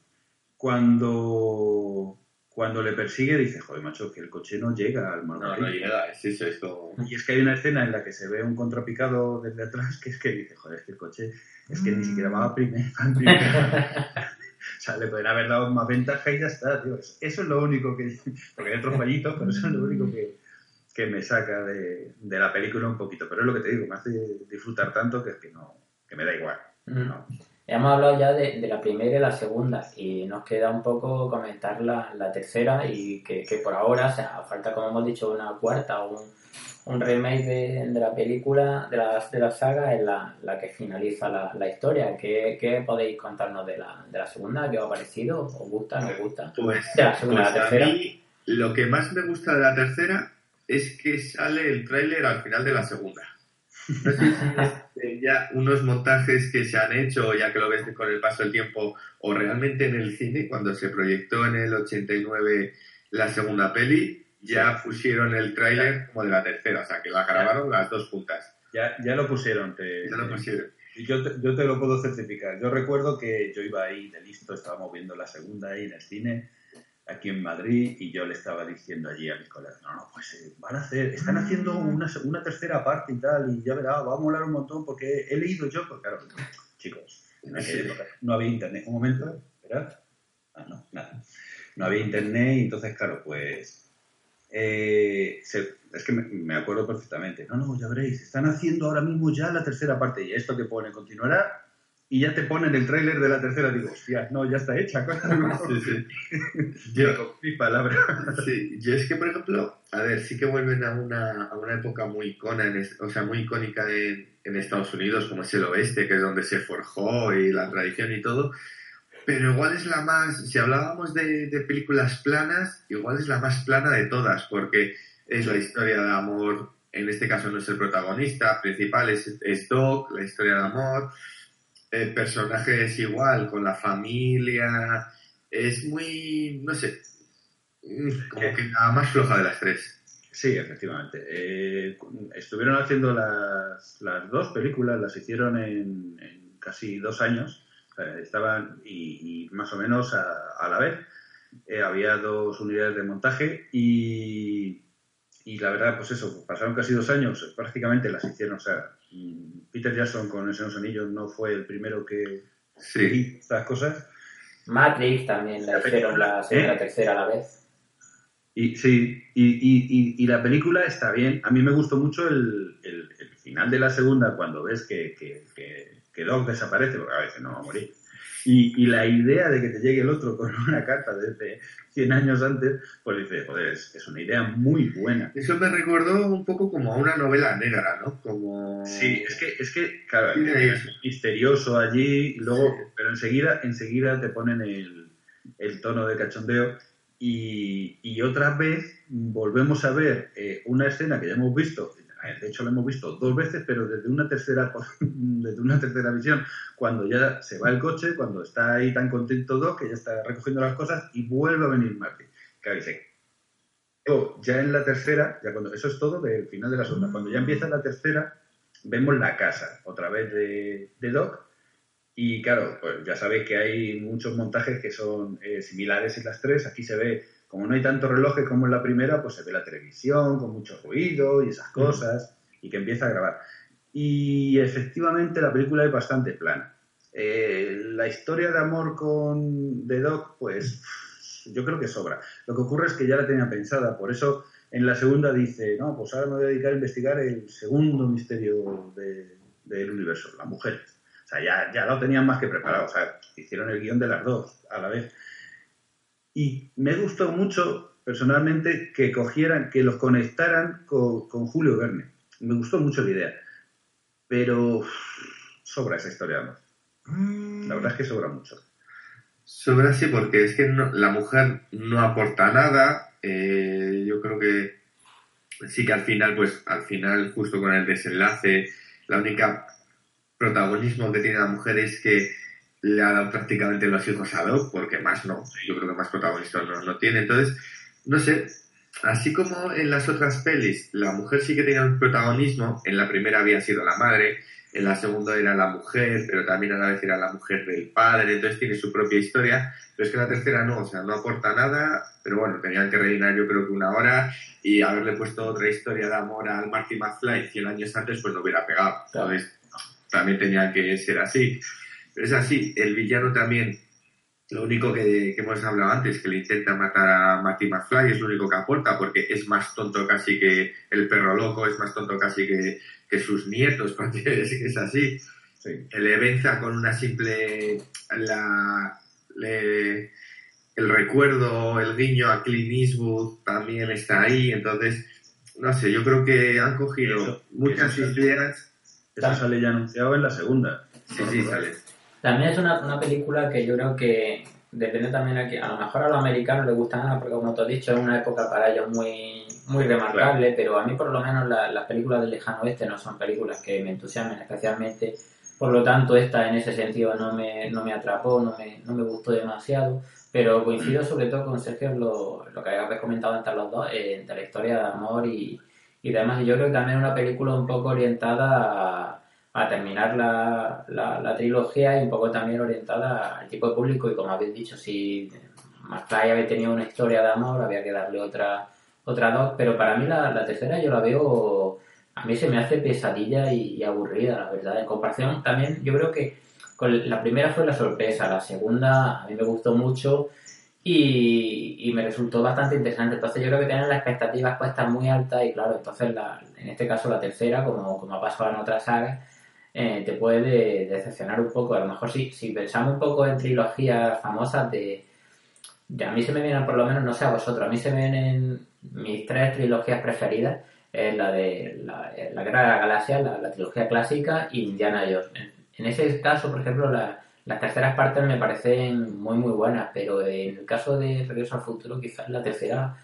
cuando, cuando le persigue dice, joder, macho, que el coche no llega al No, monopatín. no llega, es eso, es como... Y es que hay una escena en la que se ve un contrapicado desde atrás que es que dice, joder, es que el coche es que ni siquiera va a primer. va en primera. o sea, le podrían haber dado más ventaja y ya está, tío. Eso, es lo único que... Porque hay otros fallitos, pero eso es lo único que, que me saca de, de la película un poquito. Pero es lo que te digo, me hace disfrutar tanto que es que no... que me da igual. No. Hemos hablado ya de, de la primera y la segunda y nos queda un poco comentar la, la tercera y que, que por ahora, o sea, falta como hemos dicho una cuarta o un, un remake de, de la película, de la, de la saga, es la, la que finaliza la, la historia. ¿Qué, qué podéis contarnos de la, de la segunda? ¿Qué os ha parecido? ¿Os gusta? ¿No os gusta? Pues, De la segunda, pues la a tercera. mí lo que más me gusta de la tercera es que sale el tráiler al final de la segunda. No sé si es ya unos montajes que se han hecho, ya que lo ves con el paso del tiempo, o realmente en el cine, cuando se proyectó en el 89 la segunda peli, ya pusieron el tráiler como de la tercera, o sea, que la grabaron las dos juntas. Ya, ya lo pusieron, te, Ya lo pusieron. Yo te, yo te lo puedo certificar. Yo recuerdo que yo iba ahí de listo, estábamos viendo la segunda ahí en el cine, aquí en Madrid, y yo le estaba diciendo allí a mis colegas, no, no, pues eh, van a hacer, están haciendo una, se- una tercera parte y tal, y ya verá, va a molar un montón, porque he leído yo, porque claro, chicos, en aquella época no había internet. Un momento, ¿verdad? Ah, no, nada. No había internet y entonces, claro, pues... eh, se- es que me, me acuerdo perfectamente. No, no, ya veréis, están haciendo ahora mismo ya la tercera parte y esto que pone continuará y ya te ponen el tráiler de la tercera. Digo, hostia, no, ya está hecha. Sí, sí. Yo, con mi palabra. Sí, yo es que, por ejemplo, a ver, sí que vuelven a una, a una época muy icona, en es- o sea, muy icónica en, en Estados Unidos, como es el oeste, que es donde se forjó y la tradición y todo. Pero igual es la más, si hablábamos de, de películas planas, igual es la más plana de todas, porque es la historia de amor, en este caso no es el protagonista principal, es, es Doc, la historia de amor, el personaje es igual, con la familia, es muy, no sé, mm, como que la más floja de las tres. Sí, efectivamente. Eh, estuvieron haciendo las, las dos películas, las hicieron en, en casi dos años. Sea, estaban y, y más o menos a, a la vez. eh, había dos unidades de montaje y, y la verdad, pues eso, pasaron casi dos años, prácticamente las hicieron, o sea, Peter Jackson con El Señor de los Anillos no fue el primero que Sí. hizo estas cosas. Matrix también la hicieron la segunda y la tercera a la vez. Y sí, y, y, y, y la película está bien. A mí me gustó mucho el, el- el final de la segunda, cuando ves que, que, que, que Doc desaparece, porque a veces no va a morir. Y, y la idea de que te llegue el otro con una carta desde 100 años antes, pues dice, joder, es, es una idea muy buena. Eso me recordó un poco como a una novela negra, ¿no? Como... Sí, es que, es que claro, es misterioso allí, y luego, Sí. pero enseguida, enseguida te ponen el, el tono de cachondeo y, y otra vez volvemos a ver eh, una escena que ya hemos visto, de hecho lo hemos visto dos veces, pero desde una tercera desde una tercera visión, cuando ya se va el coche, cuando está ahí tan contento Doc, que ya está recogiendo las cosas y vuelve a venir Marty. Claro, dice, Luego, ya en la tercera, ya cuando, eso es todo del final de la segunda. Cuando ya empieza la tercera, vemos la casa otra vez de, de Doc. Y claro, pues ya sabéis que hay muchos montajes que son eh, similares en las tres. Aquí se ve, como no hay tantos relojes como en la primera, pues se ve la televisión con mucho ruido y esas cosas, y que empieza a grabar. Y efectivamente la película es bastante plana. Eh, la historia de amor con de Doc, pues yo creo que sobra. Lo que ocurre es que ya la tenía pensada, por eso en la segunda dice, no, pues ahora me voy a dedicar a investigar el segundo misterio de- del universo, las mujeres. O sea, ya, ya lo tenían más que preparado, o sea, hicieron el guion de las dos a la vez. Y me gustó mucho, personalmente, que cogieran, que los conectaran con, con Julio Verne. Me gustó mucho la idea. Pero sobra esa historia, de amor. La verdad es que sobra mucho. Sobra sí, porque es que no- la mujer no aporta nada. eh, yo creo que sí que al final, pues al final, justo con el desenlace, la única protagonismo que tiene la mujer es que le ha dado prácticamente los hijos a Doc, porque más no, yo creo que más protagonistas no, no tiene. Entonces, no sé, así como en las otras pelis, la mujer sí que tenía un protagonismo, en la primera había sido la madre, en la segunda era la mujer, pero también a la vez era la mujer del padre, entonces tiene su propia historia, pero es que la tercera no, o sea, no aporta nada, pero bueno, tenían que rellenar yo creo que una hora. Y haberle puesto otra historia de amor al Marty McFly 100 años antes, pues no hubiera pegado, Claro. entonces también tenía que ser así. Pero es así, el villano también, lo único que, que hemos hablado antes, que le intenta matar a Marty McFly, es lo único que aporta, porque es más tonto casi que el perro loco, es más tonto casi que, que sus nietos, porque es, es así. Sí. Le venza con una simple... La, le- el recuerdo, el guiño a Clint Eastwood también está ahí, entonces, no sé, yo creo que han cogido Eso- muchas eso ideas. Eso sale ya anunciado en la segunda. Sí, sí, sale. También es una, una película que yo creo que depende también aquí. A lo mejor a los americanos les gusta nada, porque como te has dicho, es una época para ellos muy, muy remarcable, pero a mí por lo menos la- las películas del lejano oeste no son películas que me entusiasmen especialmente. Por lo tanto, esta en ese sentido no me, no me atrapó, no me, no me gustó demasiado. Pero coincido sobre todo con Sergio lo, lo que habéis comentado entre los dos, eh, de la historia de amor y, y demás. Y yo creo que también es una película un poco orientada a, a terminar la, la, trilogía y un poco también orientada al tipo de público. Y como habéis dicho, si McFly había tenido una historia de amor, había que darle otra, otra dos. Pero para mí la, la tercera yo la veo, a mí se me hace pesadilla y, aburrida, la verdad. En comparación también, yo creo que la primera fue la sorpresa, la segunda a mí me gustó mucho y, y me resultó bastante interesante. Entonces yo creo que tienen las expectativas puestas muy altas y claro, entonces en este caso la tercera, como, como ha pasado en otras sagas, eh, te puede decepcionar un poco. A lo mejor si, si pensamos un poco en trilogías famosas de, de... A mí se me vienen, por lo menos, no sé a vosotros, a mí se me vienen mis tres trilogías preferidas. Es la de la, la Guerra de la Galaxia, la, la trilogía clásica y Indiana Jones. En, en ese caso, por ejemplo, la, las terceras partes me parecen muy muy buenas, pero en el caso de Regreso al Futuro quizás la tercera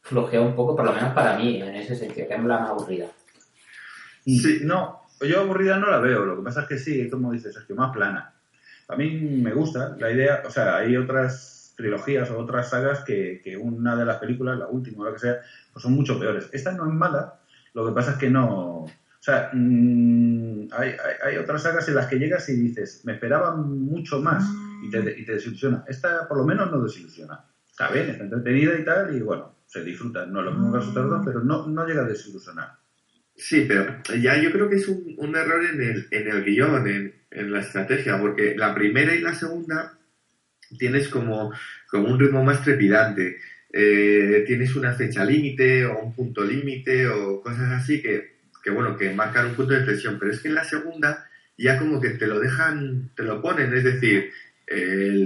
flojea un poco, por lo menos para mí, en ese sentido, que es la más aburrida. Sí, no, yo aburrida no la veo, lo que pasa es que sí, como dices, es que más plana. A mí me gusta la idea, o sea, hay otras trilogías o otras sagas que, que una de las películas, la última o la que sea, pues son mucho peores. Esta no es mala, lo que pasa es que no... O sea, mmm, hay, hay, hay, otras sagas en las que llegas y dices, me esperaba mucho más y te, y te desilusiona. Esta por lo menos no desilusiona. está bien, está entretenida y tal, y bueno, se disfruta. No es lo mismo que pero no, no llega a desilusionar. Sí, pero ya yo creo que es un, un error en el, en el guion, en, en la estrategia, porque la primera y la segunda tienes como, como un ritmo más trepidante. Eh, tienes una fecha límite o un punto límite o cosas así que, que, bueno, que marcan un punto de inflexión. Pero es que en la segunda ya como que te lo dejan, te lo ponen, es decir,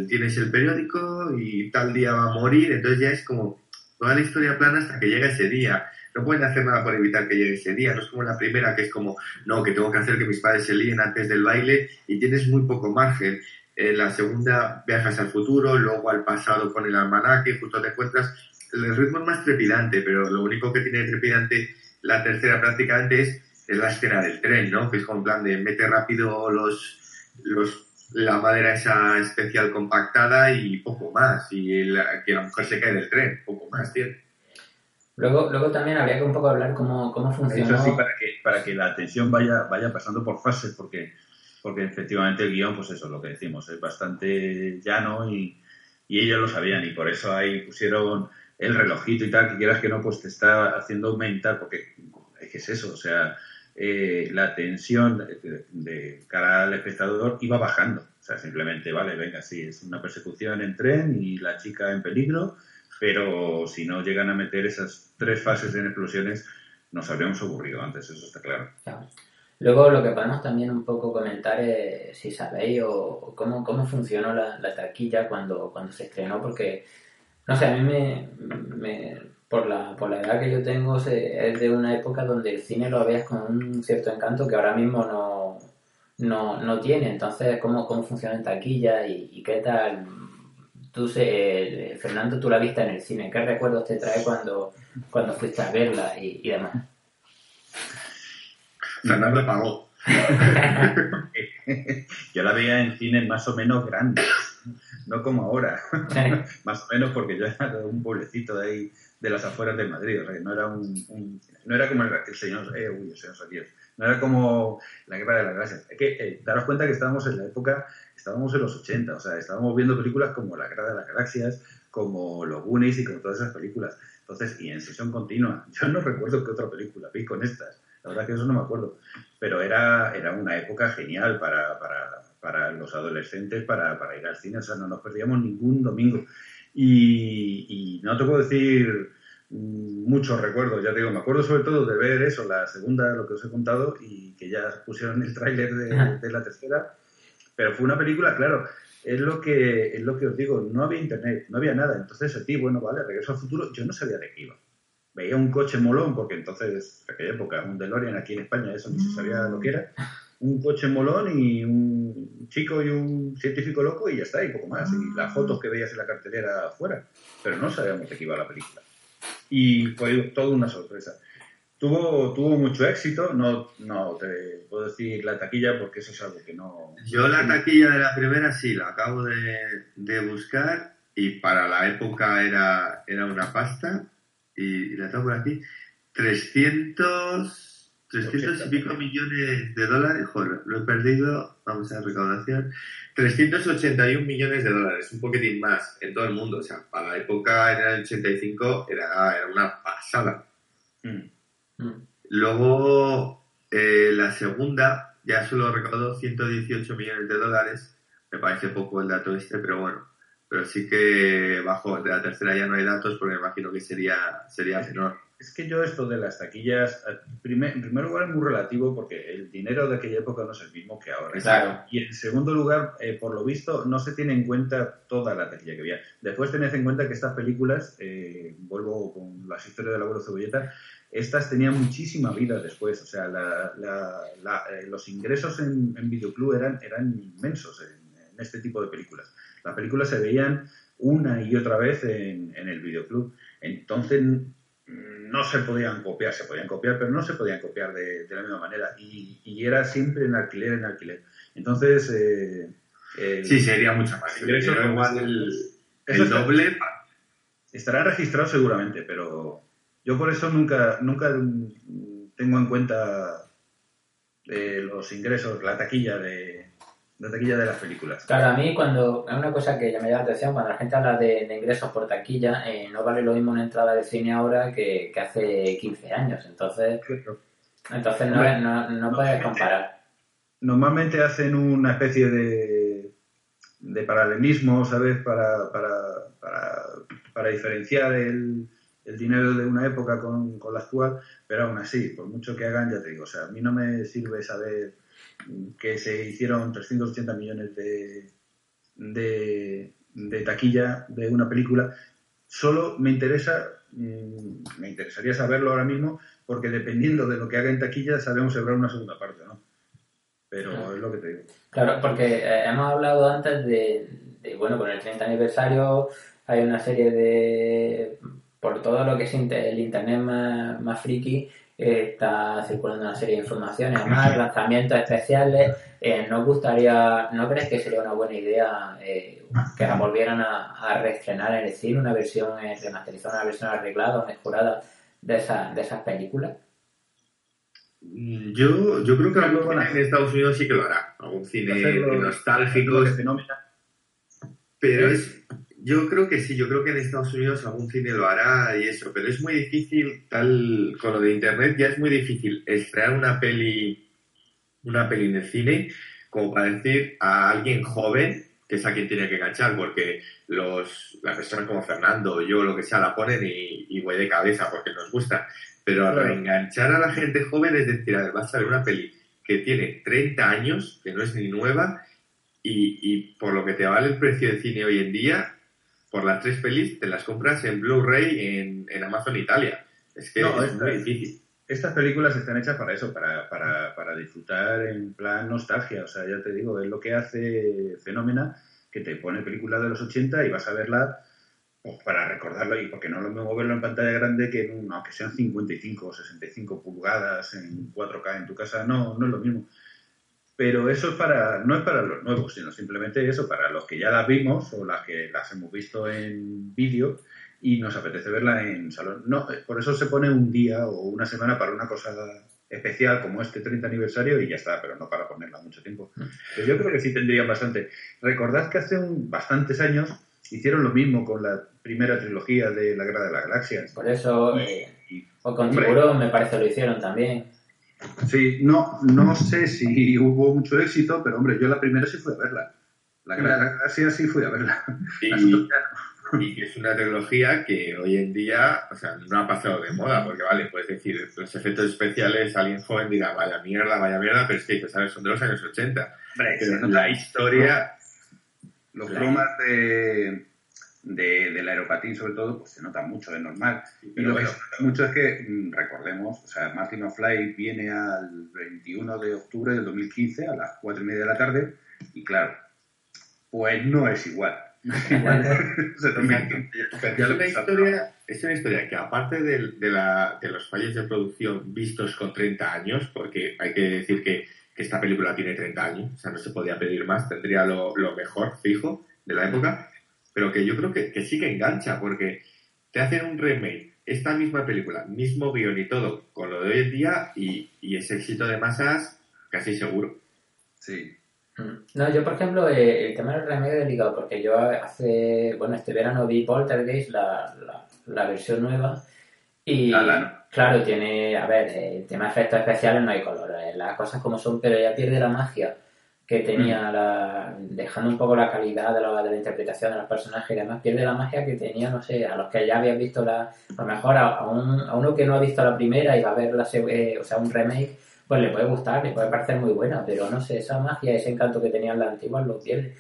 tienes el periódico y tal día va a morir, entonces ya es como toda la historia plana hasta que llega ese día. No pueden hacer nada por evitar que llegue ese día. No es como la primera que es como, no, que tengo que hacer que mis padres se líen antes del baile y tienes muy poco margen. En la segunda viajas al futuro, luego al pasado con el almanaque, justo te encuentras. El ritmo es más trepidante, pero lo único que tiene trepidante la tercera prácticamente es, es la escena del tren, ¿no? Que es como en plan de mete rápido los, los la madera esa especial compactada y poco más. Y la, que la mujer se cae del tren, poco más, tío. Luego, luego también habría que un poco hablar cómo, cómo funciona. Eso sí, para que, para que la atención vaya, vaya pasando por fases, porque, porque efectivamente el guion, pues eso es lo que decimos, es bastante llano y, y ellos lo sabían y por eso ahí pusieron el relojito y tal, que quieras que no, pues te está haciendo aumentar, porque es que es eso, o sea, eh, la tensión de, de, cara al espectador iba bajando. O sea, simplemente, vale, venga, sí, es una persecución en tren y la chica en peligro, pero si no llegan a meter esas tres fases en explosiones, nos habríamos ocurrido antes, eso está claro. Luego lo que podemos también un poco comentar es si sabéis o cómo, cómo funcionó la, la taquilla cuando, cuando se estrenó, porque, no sé, a mí me, me por la, por la edad que yo tengo, es de una época donde el cine lo veías con un cierto encanto que ahora mismo no, no, no tiene. Entonces, ¿cómo, cómo funciona en taquilla y qué tal? Tú, eh, Fernando, tú la viste en el cine. ¿Qué recuerdos te trae cuando, cuando fuiste a verla y, y demás? Fernando pagó. yo la veía en cines más o menos grandes, no como ahora. más o menos porque yo era de un pueblecito de ahí de las afueras de Madrid, o sea que no era un, un no era como el, el señor, eh, uy, el señor Saquios, no era como la guerra de las galaxias. Es que eh, daros cuenta que estábamos en la época, estábamos en los 80, o sea, estábamos viendo películas como La guerra de las galaxias, como Los Goonies y como todas esas películas. Entonces, y en sesión continua. Yo no recuerdo qué otra película vi con estas. La verdad que eso no me acuerdo. Pero era, era una época genial para, para, para los adolescentes, para, para ir al cine. O sea, no nos perdíamos ningún domingo. Y, y, no te puedo decir muchos recuerdos, ya digo, me acuerdo sobre todo de ver eso, la segunda, lo que os he contado, y que ya pusieron el tráiler de, de, la tercera, pero fue una película, claro, es lo que es lo que os digo, no había internet, no había nada, entonces a ti, bueno, vale, regreso al futuro, yo no sabía de qué iba. Veía un coche molón, porque entonces, en aquella época, un DeLorean aquí en España, eso ni se sabía lo que era, un coche molón y un chico y un científico loco y ya está, y poco más. Y las fotos que veías en la cartelera afuera. Pero no sabíamos de qué iba la película. Y fue toda una sorpresa. Tuvo, tuvo mucho éxito, no, no te puedo decir la taquilla porque eso es algo que no... Yo la taquilla de la primera sí, la acabo de, de buscar y para la época era, era una pasta y, y la tengo por aquí. 300... 300 y pico millones de dólares, joder, lo he perdido, vamos a recaudación, 381 millones de dólares, un poquitín más en todo el mundo, o sea, para la época en el 85 era, era una pasada. Mm. Mm. Luego, eh, la segunda ya solo recaudó 118 millones de dólares, me parece poco el dato este, pero bueno, pero sí que bajo de la tercera ya no hay datos porque me imagino que sería, sería menor es que yo esto de las taquillas, primer, en primer lugar es muy relativo porque el dinero de aquella época no es el mismo que ahora. Claro. Y en segundo lugar, eh, por lo visto, no se tiene en cuenta toda la taquilla que había. Después tened en cuenta que estas películas, eh, vuelvo con las historias del abuelo Cebolleta, estas tenían muchísima vida después. O sea, la, la, la, eh, los ingresos en, en, videoclub eran, eran inmensos en, en, este tipo de películas. Las películas se veían una y otra vez en, en el videoclub. Entonces, no se podían copiar, se podían copiar, pero no se podían copiar de, de la misma manera. Y, y, era siempre en alquiler, en alquiler. Entonces. Eh, eh, sí, sería mucho más. Ingreso, igual el, el doble. Estará registrado seguramente, pero yo por eso nunca, nunca tengo en cuenta eh, los ingresos, la taquilla de, la taquilla de las películas. Claro, a mí cuando, es una cosa que ya me llama la atención, cuando la gente habla de, de ingresos por taquilla, eh, no vale lo mismo una entrada de cine ahora que, que hace 15 años, entonces, entonces no, Hombre, no, no puedes comparar. Normalmente hacen una especie de, de paralelismo, ¿sabes? Para, para, para, para diferenciar el, el dinero de una época con, con la actual, pero aún así, por mucho que hagan, ya te digo, o sea, a mí no me sirve saber que se hicieron 380 millones de, de, de taquilla de una película. Solo me interesa, mm, me interesaría saberlo ahora mismo, porque dependiendo de lo que haga en taquilla, sabemos si habrá una segunda parte, ¿no? Pero es lo que te digo. Claro, porque eh, hemos hablado antes de, de, bueno, con el 30 aniversario hay una serie de, por todo lo que es inter- el internet más, más friki, eh, está circulando una serie de informaciones, además lanzamientos especiales. Eh, ¿Nos gustaría, no crees que sería una buena idea eh, que la volvieran a, a reestrenar en el cine, una versión eh, remasterizada, una versión arreglada o mejorada de, esa, de esas películas? Yo, yo creo que algún cine en Estados Unidos sí que lo hará. Algún cine nostálgico. Pero es, yo creo que sí, yo creo que en Estados Unidos algún cine lo hará y eso, pero es muy difícil, tal, con lo de internet ya es muy difícil estrenar una peli, una peli en el cine, como para decir a alguien joven, que es a quien tiene que enganchar, porque los, las personas como Fernando o yo, lo que sea, la ponen y, y voy de cabeza porque nos gusta. Pero Claro. reenganchar a la gente joven es decir, a ver, va a salir una peli que tiene 30 años, que no es ni nueva, y, y por lo que te vale el precio de cine hoy en día, por las tres pelis te las compras en Blu-ray en, en Amazon Italia. Es que No, es esta- muy difícil. Estas películas están hechas para eso, para, para, para disfrutar en plan nostalgia. O sea, ya te digo, es lo que hace Fenómena, que te pone películas de los 80 y vas a verla pues, para recordarlo y porque no lo mismo verlo en pantalla grande que en un, aunque sean 55 o 65 pulgadas en 4K en tu casa, no, no es lo mismo. Pero eso es para, no es para los nuevos, sino simplemente eso, para los que ya las vimos o las que las hemos visto en vídeo y nos apetece verla en salón. No, eh, por eso se pone un día o una semana para una cosa especial como este 30 aniversario y ya está, pero no para ponerla mucho tiempo. Pero yo creo que sí tendrían bastante. Recordad que hace un, bastantes años hicieron lo mismo con la primera trilogía de La Guerra de las Galaxias. Por eso, eh, o con Hombre. Tiburón me parece lo hicieron también. Sí, no, no sé si hubo mucho éxito, pero hombre, yo la primera sí fui a verla. La las Galaxias sí fui a verla. Y, que es una tecnología que hoy en día, o sea, no ha pasado de moda, porque vale, puedes decir, los efectos especiales, alguien joven dirá, vaya mierda, vaya mierda, pero es que, ¿sabes? Son de los años 80. Hombre, Pero la historia, Los cromas de, de, del aeropatín, sobre todo, pues se nota mucho, es normal. Y lo bueno. que se nota mucho es que, mm, recordemos, o sea, Martin McFly viene al 21 de octubre del 2015 a las 4 y media de la tarde, y claro, pues no es igual. Es igual. O sea, 2015 ya- Pero ya es lo una historia, es una historia que aparte del- de, la, de los fallos de producción vistos con 30 años, porque hay que decir que, que esta película tiene 30 años, o sea, no se podía pedir más, tendría lo, lo mejor, fijo, de la época, pero que yo creo que, que sí que engancha, porque te hacen un remake, esta misma película, mismo guion y todo, con lo de hoy en día, y, y es éxito de masas casi seguro. Sí. No, yo por ejemplo, eh, el tema del remake delicado, porque yo hace, bueno, este verano vi Poltergeist, la, la, la versión nueva, y Ah, la no. claro, tiene, a ver, eh, el tema de efectos especiales no hay color, eh, las cosas como son, pero ya pierde la magia que tenía, la, dejando un poco la calidad de la, de la interpretación de los personajes y demás, pierde la magia que tenía, no sé, a los que ya habían visto la, a lo mejor a, a un- a uno que no ha visto la primera y va a ver la, eh, o sea, un remake, pues le puede gustar, le puede parecer muy buena, pero no sé, esa magia, ese encanto que tenían las antiguas lo pierde.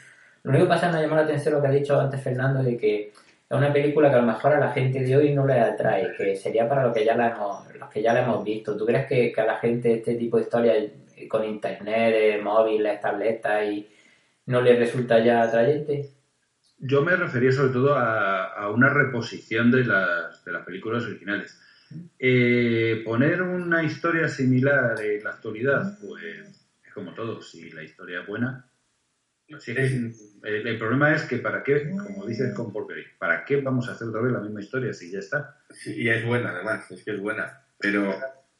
Lo único que pasa, me ha llamado la atención lo que ha dicho antes Fernando, de que es una película que a lo mejor a la gente de hoy no le atrae, que sería para lo que ya la hemos, los que ya la hemos visto. ¿Tú crees que, que a la gente este tipo de historias con internet, móviles, tabletas y no le resulta ya atrayente? Yo me refería sobre todo a, a una reposición de las, de las películas originales. Eh, poner una historia similar en la actualidad, pues es como todo, si la historia es buena. es el, el problema es que para qué, como dices con Porkery, ¿para qué vamos a hacer otra vez la misma historia si ya está? Sí, y es buena además, es que es buena, pero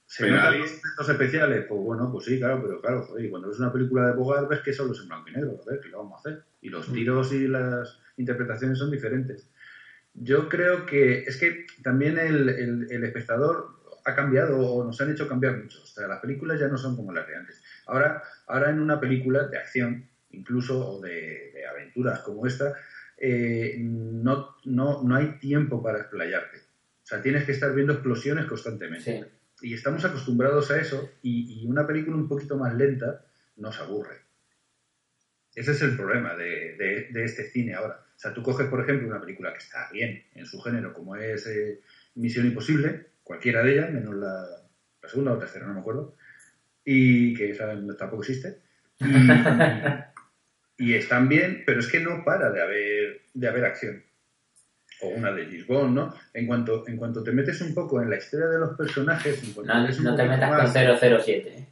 ¿Se notan los efectos especiales? Pues bueno, pues sí, claro, pero claro, joder, y cuando ves una película de Bogart ves que solo es en blanco y negro, a ver, ¿qué le vamos a hacer? Y los tiros y las interpretaciones son diferentes. Yo creo que es que también el, el- el espectador ha cambiado o nos han hecho cambiar mucho. O sea, las películas ya no son como las de antes. Ahora, ahora en una película de acción, incluso, o de, de aventuras como esta, eh, no, no, no hay tiempo para explayarte. O sea, tienes que estar viendo explosiones constantemente. Sí. Y estamos acostumbrados a eso y, y una película un poquito más lenta nos aburre. Ese es el problema de, de- de este cine ahora. O sea, tú coges, por ejemplo, una película que está bien en su género, como es eh, Misión Imposible, cualquiera de ellas, menos la, la segunda o tercera, no me acuerdo, y que esa tampoco existe. Y, y están bien, pero es que no para de haber, de haber acción. O una de Lisbon, ¿no? En cuanto, en cuanto te metes un poco en la historia de los personajes, en cuanto No, te metas más- con 007. ¿eh?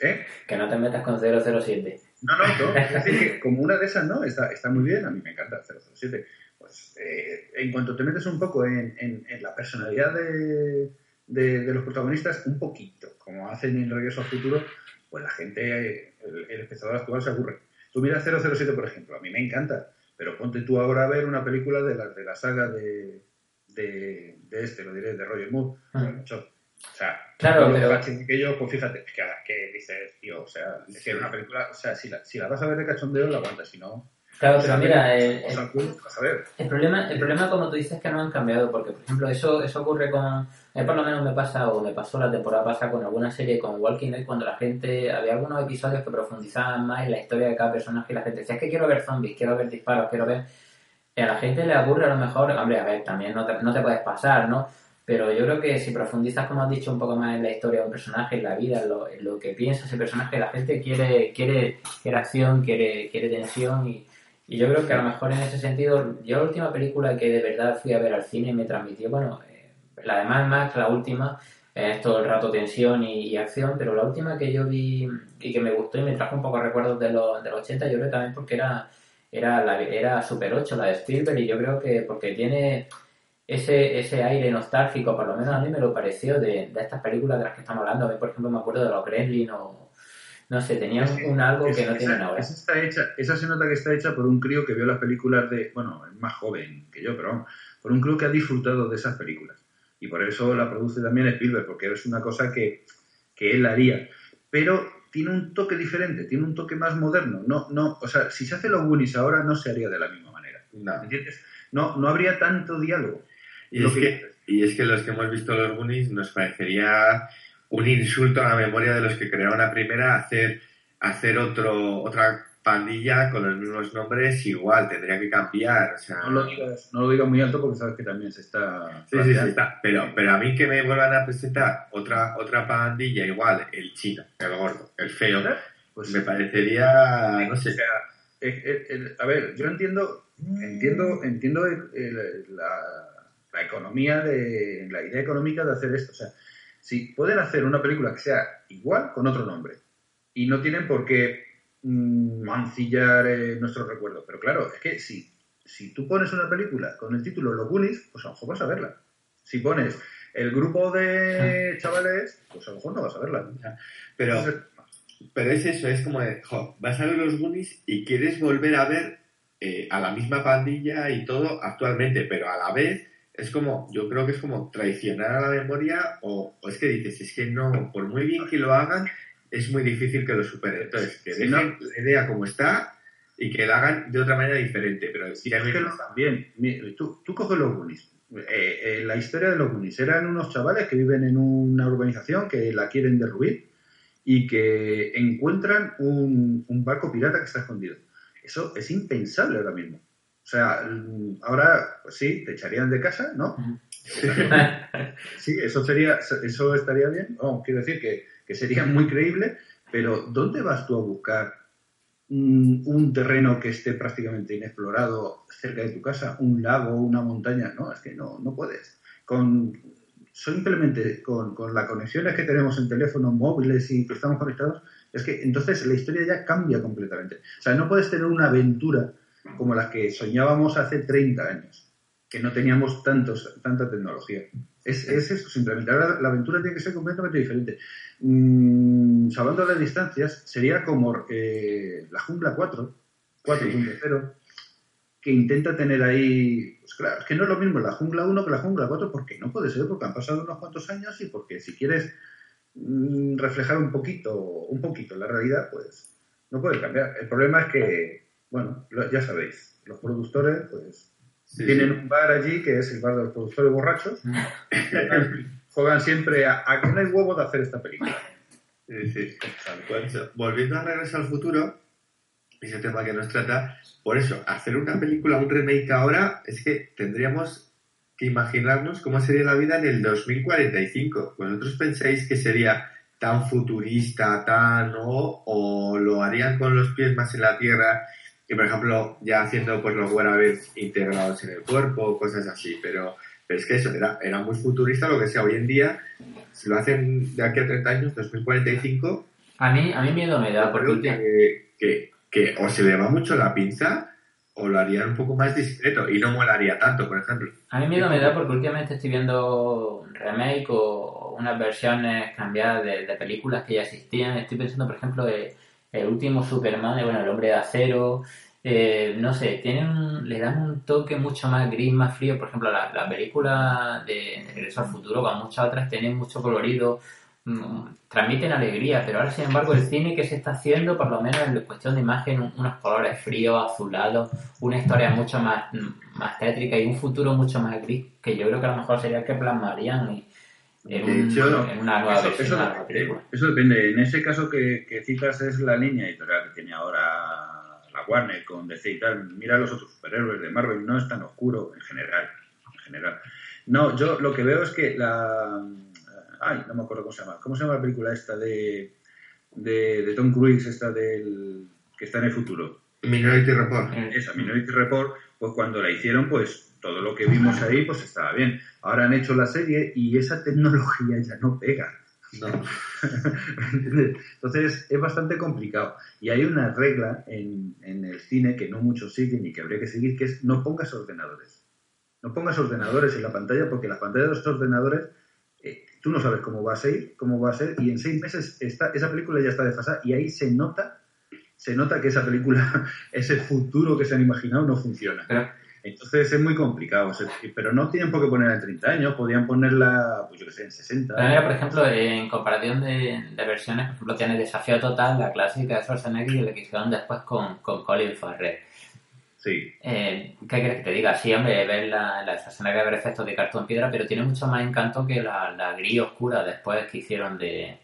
¿Eh? Que no te metas con 007. No, no, no. Es decir, que como una de esas, ¿no? Está, está muy bien, a mí me encanta 007. Pues eh, en cuanto te metes un poco en, en- en la personalidad de, de- de los protagonistas, un poquito, como hacen en Regreso al Futuro, pues la gente, el, el espectador actual se aburre. Tú miras 007, por ejemplo, a mí me encanta, pero ponte tú ahora a ver una película de la, de la saga de, de, de este, lo diré, de Roger Moore. Ah. O sea, Claro, pero- que yo, pues fíjate, que, que dices, tío, o sea, es que una película, o sea, si la, si la vas a ver de cachondeo, la aguantas, si no... Claro, pero mira, el, a ver. El problema, el problema, como tú dices, es que no han cambiado, porque, por ejemplo, eso, eso ocurre con... A mí por lo menos me pasa, o me pasó la temporada pasada con alguna serie, con Walking Dead, cuando la gente... Había algunos episodios que profundizaban más en la historia de cada personaje y la gente decía, es que quiero ver zombies, quiero ver disparos, quiero ver... Y a la gente le aburre a lo mejor, hombre, a ver, también no te, no te puedes pasar, ¿no? Pero yo creo que si profundizas, como has dicho, un poco más en la historia de un personaje, en la vida, en lo, en lo que piensa ese personaje, la gente quiere, quiere, quiere acción, quiere, quiere tensión y, y yo creo que a lo mejor en ese sentido, yo la última película que de verdad fui a ver al cine y me transmitió, bueno, eh, la de Mad Max, la última, es todo el rato tensión y, y acción, pero la última que yo vi y que me gustó y me trajo un poco recuerdos de los, de los 80, yo creo también porque era, era, la, era Super 8, la de Spielberg, y yo creo que porque tiene ese, ese aire nostálgico, por lo menos a mí me lo pareció de, de estas películas de las que estamos hablando. A mí, por ejemplo, me acuerdo de los Gremlin o no sé, tenían un algo que Esa- no tienen esa- ahora. Esa, está hecha, esa se nota que está hecha por un crío que vio las películas de. Bueno, es más joven que yo, pero vamos, por un crío que ha disfrutado de esas películas. Y por eso la produce también Spielberg, porque es una cosa que, que él haría. Pero tiene un toque diferente, tiene un toque más moderno. No, no, o sea, si se hace los Goonies ahora, no se haría de la misma manera. No. ¿Entiendes? No, no habría tanto diálogo. Y es, que, y es que los que hemos visto los Goonies nos parecería un insulto a la memoria de los que crearon la primera hacer, hacer otro, otra pandilla con los mismos nombres igual, tendría que cambiar. O sea, No lo digas, no lo digas muy alto porque sabes que también se está. Sí, sí, sí, está. Pero, pero a mí que me vuelvan a presentar otra, otra pandilla igual, el chino, el gordo, el feo, Pues me parecería, no O sé. sea, el- el- el- a ver, yo entiendo, entiendo, entiendo la, la economía de, la idea económica de hacer esto. O sea, si pueden hacer una película que sea igual con otro nombre y no tienen por qué mm, mancillar eh, nuestros recuerdos. Pero claro, es que si, si tú pones una película con el título Los Goonies, pues a lo mejor vas a verla. Si pones el grupo de chavales, pues a lo mejor no vas a verla. Pero, Entonces, pero es eso, es como de, jo, vas a ver los Goonies y quieres volver a ver eh, a la misma pandilla y todo actualmente, pero a la vez es como, yo creo que es como traicionar a la memoria o, o es que dices, es que no, por muy bien que lo hagan, es muy difícil que lo superen. Entonces, que dejen ¿no? la idea como está y que la hagan de otra manera diferente, pero Sí, es que bien. Mi- Tú, tú coges los Goonies. Eh, eh, la historia de los Goonies eran unos chavales que viven en una urbanización que la quieren derruir y que encuentran un, un barco pirata que está escondido. Eso es impensable ahora mismo. O sea, mm, ahora, pues sí, te echarían de casa, ¿no? Sí, eso sería, eso estaría bien. Vamos, quiero decir que, que sería muy creíble, pero ¿dónde vas tú a buscar un, un terreno que esté prácticamente inexplorado cerca de tu casa, un lago, una montaña? No, es que no, no puedes. Con simplemente con, con las conexiones que tenemos en teléfonos móviles y que estamos conectados, es que entonces la historia ya cambia completamente. O sea, no puedes tener una aventura como las que soñábamos hace 30 años, que no teníamos tantos, tanta tecnología. Es, es eso, simplemente. Ahora la aventura tiene que ser completamente diferente. Mm, salvando las distancias, sería como eh, la Jungla 4, 4.0, que intenta tener ahí. Pues claro, es que no es lo mismo la Jungla 1 que la Jungla 4, porque no puede ser, porque han pasado unos cuantos años y porque si quieres mm, reflejar un poquito, un poquito la realidad, pues no puede cambiar. El problema es que, bueno, lo- ya sabéis, los productores, pues Sí, tienen sí. un bar allí que es el bar de los productores borrachos. Juegan siempre a, a que no hay huevo de hacer esta película. Sí, sí. Volviendo a Regreso al Futuro, ese tema que nos trata, por eso, hacer una película, un remake ahora, es que tendríamos que imaginarnos cómo sería la vida en el 2045. ¿Vosotros pensáis que sería tan futurista, tan, o, o lo harían con los pies más en la tierra, que por ejemplo, ya haciendo pues los wearables integrados en el cuerpo, cosas así, pero, pero es que eso era, era muy futurista lo que sea hoy en día, si lo hacen de aquí a 30 años, 2045, A mí, a mí miedo me da, porque que, que, que o se le va mucho la pinza o lo harían un poco más discreto y no molaría tanto, por ejemplo. A mí miedo me da porque últimamente estoy viendo remake o unas versiones cambiadas de, de películas que ya existían. Estoy pensando, por ejemplo, el, el último Superman, bueno, el hombre de acero. eh, no sé, tienen le dan un toque mucho más gris, más frío. Por ejemplo, la, la película de, Regreso al Futuro, como muchas otras, tienen mucho colorido, mm, transmiten alegría, pero ahora, sin embargo, el cine que se está haciendo, por lo menos en cuestión de imagen, un- unos colores fríos, azulados, una historia mucho más, más tétrica y un futuro mucho más gris, que yo creo que a lo mejor sería el que plasmarían y- De un- hecho, en una nueva eso, versión eso de la depende, película. eso depende. En ese caso que, que citas es la línea editorial que tiene ahora la Warner con DC y tal. Mira los otros superhéroes de Marvel, no es tan oscuro en general. En general. No, yo lo que veo es que la... Ay, no me acuerdo cómo se llama. ¿Cómo se llama la película esta de, de, de Tom Cruise, esta del que está en el futuro? Minority Report. Esa, Minority Report, pues cuando la hicieron, pues todo lo que vimos ahí, pues estaba bien. Ahora han hecho la serie y esa tecnología ya no pega. No. Entonces es bastante complicado. Y hay una regla en, en el cine que no muchos siguen y que habría que seguir, que es no pongas ordenadores. No pongas ordenadores en la pantalla porque la pantalla de los ordenadores eh, tú no sabes cómo va a ser, cómo va a ser y en seis meses está, esa película ya está desfasada y ahí se nota se nota que esa película, ese futuro que se han imaginado no funciona. Entonces es muy complicado, o sea, pero no tienen por qué ponerla en 30 años, podrían ponerla, pues yo que sé, en 60. Pero mira, por ejemplo, en comparación de, de versiones, por ejemplo, tiene Desafío Total, la clásica de Schwarzenegger y la que hicieron después con, con Colin Farrell. Sí. Eh, ¿Qué quieres que te diga? Sí, hombre, ver la, la Schwarzenegger ver efectos de cartón piedra, pero tiene mucho más encanto que la, la gris oscura después que hicieron de...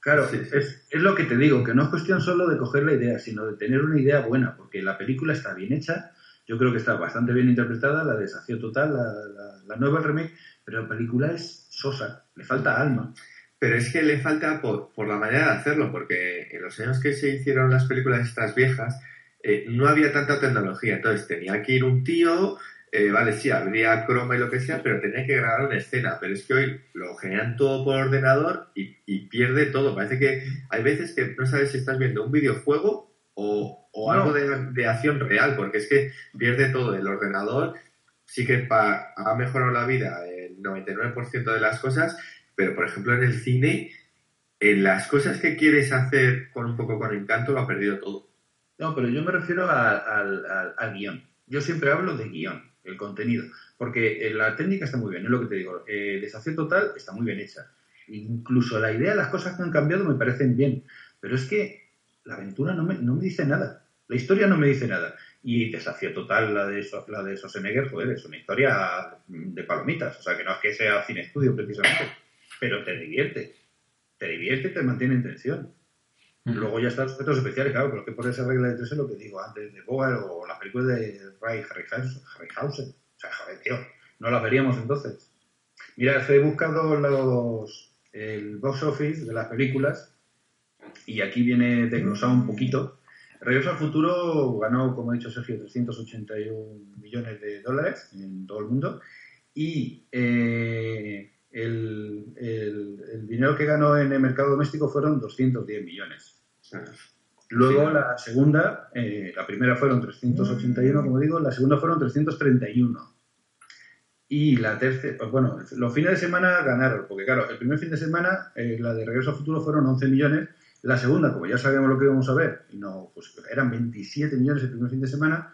Claro, Es, es lo que te digo, que no es cuestión solo de coger la idea, sino de tener una idea buena, porque la película está bien hecha, yo creo que está bastante bien interpretada, la de Desafío Total, la, la, la nueva remake, pero la película es sosa, le falta alma. Pero es que le falta por, por la manera de hacerlo, porque en los años que se hicieron las películas estas viejas, eh, no había tanta tecnología. Entonces tenía que ir un tío, eh, vale, sí, habría croma y lo que sea, pero tenía que grabar una escena. Pero es que hoy lo generan todo por ordenador y, y pierde todo. Parece que hay veces que no sabes si estás viendo un videojuego o, o algo de, de acción real, porque es que pierde todo. El ordenador sí que pa- ha mejorado la vida el 99% de las cosas, pero por ejemplo en el cine, en las cosas que quieres hacer con un poco con encanto, lo ha perdido todo. No, pero yo me refiero a- al, al- guion. Yo siempre hablo de guion, el contenido, porque eh, la técnica está muy bien, es lo que te digo. Eh, Total está muy bien hecha. Incluso la idea, las cosas que han cambiado me parecen bien, pero es que la aventura no me, no me dice nada. La historia no me dice nada. Y Desafío Total, la de, So- la de Schwarzenegger, joder, es una historia de palomitas. O sea, que no es que sea cine estudio precisamente, pero te divierte. Te divierte y te mantiene en tensión. Luego ya están los efectos especiales, claro, pero es que por esa regla de tres es lo que digo antes de Bogart o las películas de Ray Harryhausen. Harryhausen. O sea, joder, tío, no las veríamos entonces. Mira, he buscado los, el box office de las películas y aquí viene desglosado un poquito. Regreso al futuro ganó, como ha dicho Sergio, 381 millones de dólares en todo el mundo y eh, el, el- el dinero que ganó en el mercado doméstico fueron 210 millones. Luego la segunda, eh, la primera fueron 381, como digo, la segunda fueron 331. Y la tercera, pues bueno, los fines de semana ganaron, porque claro, el primer fin de semana, eh, la de Regreso al Futuro fueron 11 millones, la segunda, como ya sabíamos lo que íbamos a ver, y no, pues eran 27 millones el primer fin de semana,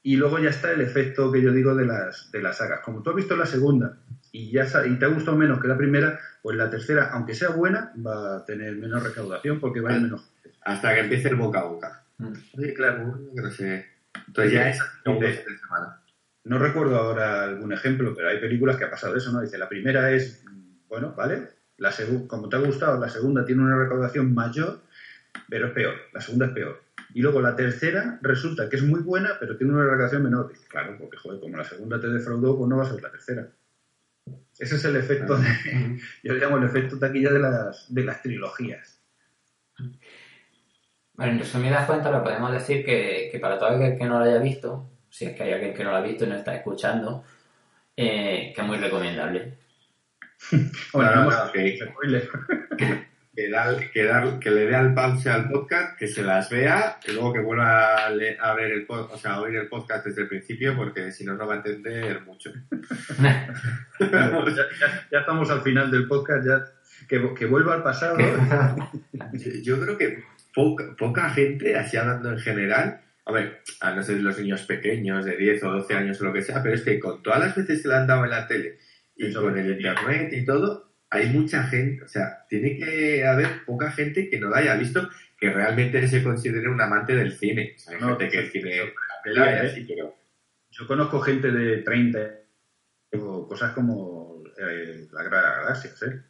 y luego ya está el efecto que yo digo de las, de las sagas. Como tú has visto la segunda y, ya, y te ha gustado menos que la primera, pues la tercera, aunque sea buena, va a tener menos recaudación porque va a ir menos. Hasta que empiece el boca a boca. Mm. Sí, claro, no sé. Entonces ya es de semana. No recuerdo ahora algún ejemplo, pero hay películas que ha pasado eso, ¿no? Dice, la primera es, mm, bueno, ¿vale? La como te ha gustado, la segunda tiene una recaudación mayor, pero es peor. La segunda es peor. Y luego la tercera resulta que es muy buena, pero tiene una recaudación menor. Dice, claro, porque, joder, como la segunda te defraudó, pues no va a ser la tercera. Ese es el efecto, de, yo le llamo el efecto taquilla de las, de las trilogías. Bueno, en resumidas cuentas, lo podemos decir que, que para todo aquel que no lo haya visto, si es que hay alguien que no lo ha visto y no está escuchando, eh, que es muy recomendable. Bueno, No, no, vamos- no, que- que, que, le dé al pause al podcast, que se las vea, y luego que vuelva a, le- a ver el o sea, a oír el podcast desde el principio, porque si no, no va a entender mucho. Ya, ya- ya estamos al final del podcast, ya que, que vuelva al pasado. Yo, creo que poca, poca gente, así hablando en general, a ver, a no ser los niños pequeños de 10 o 12 años o lo que sea, pero es que con todas las veces que le han dado en la tele y es. el internet y todo, hay mucha gente, o sea, tiene que haber poca gente que no la haya visto que realmente se considere un amante del cine. O sea, hay No, gente que el cine eso, la pelea, pela y ¿eh? así, pero Yo conozco gente de 30 o cosas como eh, la Guerra de las Galaxias, ¿eh?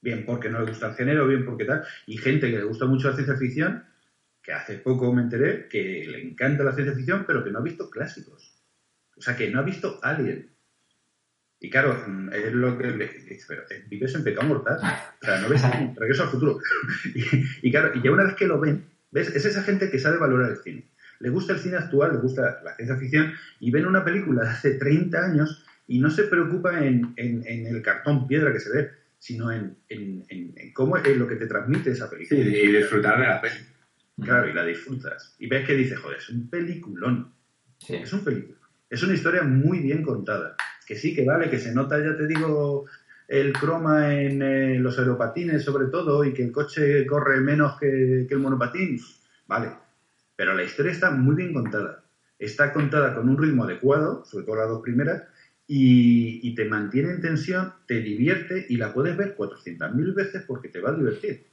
Bien porque no le gusta el género, bien porque tal. Y gente que le gusta mucho la ciencia ficción, que hace poco me enteré que le encanta la ciencia ficción, pero que no ha visto clásicos. O sea, que no ha visto Alien. Y claro, es lo que le dice, pero vives en pecado mortal. O sea, no ves regreso al futuro. y, y claro, y ya una vez que lo ven, ¿ves? Es esa gente que sabe valorar el cine. Le gusta el cine actual, le gusta la ciencia ficción, y ven una película de hace 30 años y no se preocupa en, en- en el cartón piedra que se ve, sino en, en- cómo es lo que te transmite esa sí, película. y disfrutar de la peli. Claro, y la disfrutas. Y ves que dice, joder, es un peliculón. Sí. Es un película. Es una historia muy bien contada. Que sí, que vale, que se nota, ya te digo, el croma en eh, los aeropatines sobre todo y que el coche corre menos que, el monopatín. Vale. Pero la historia está muy bien contada. Está contada con un ritmo adecuado, sobre todo las dos primeras, y, te mantiene en tensión, te divierte y la puedes ver 400.000 veces porque te va a divertir.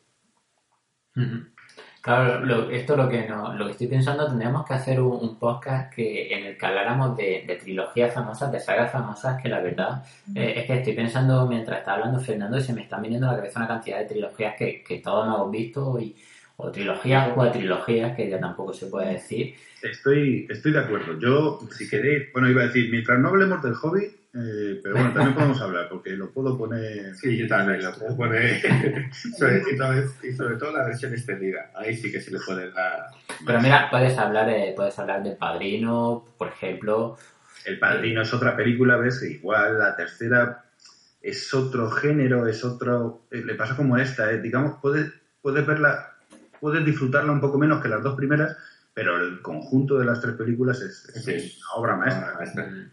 Claro, lo- esto lo que no, lo que estoy pensando, tendríamos que hacer un, un podcast que en el que habláramos de, de trilogías famosas, de sagas famosas, que la verdad eh, es que estoy pensando mientras está hablando Fernando y se me están viniendo a la cabeza una cantidad de trilogías que, que todos hemos visto y, o trilogías o cuatrilogías que ya tampoco se puede decir. Estoy, estoy de acuerdo. Yo, si queréis, bueno, iba a decir, mientras no hablemos del hobby, eh, pero bueno, también podemos hablar, porque lo puedo poner. Sí, yo también lo puedo poner, sobre, todo, y sobre todo la versión extendida. Ahí sí que se le puede dar. Pero mira, puedes hablar, puedes hablar del Padrino, por ejemplo. El Padrino es otra película, ves, igual la tercera es otro género, es otro. eh, le pasa como esta, eh, digamos, puedes, puedes verla, puedes disfrutarla un poco menos que las dos primeras, pero el conjunto de las tres películas es, es Sí. una obra maestra.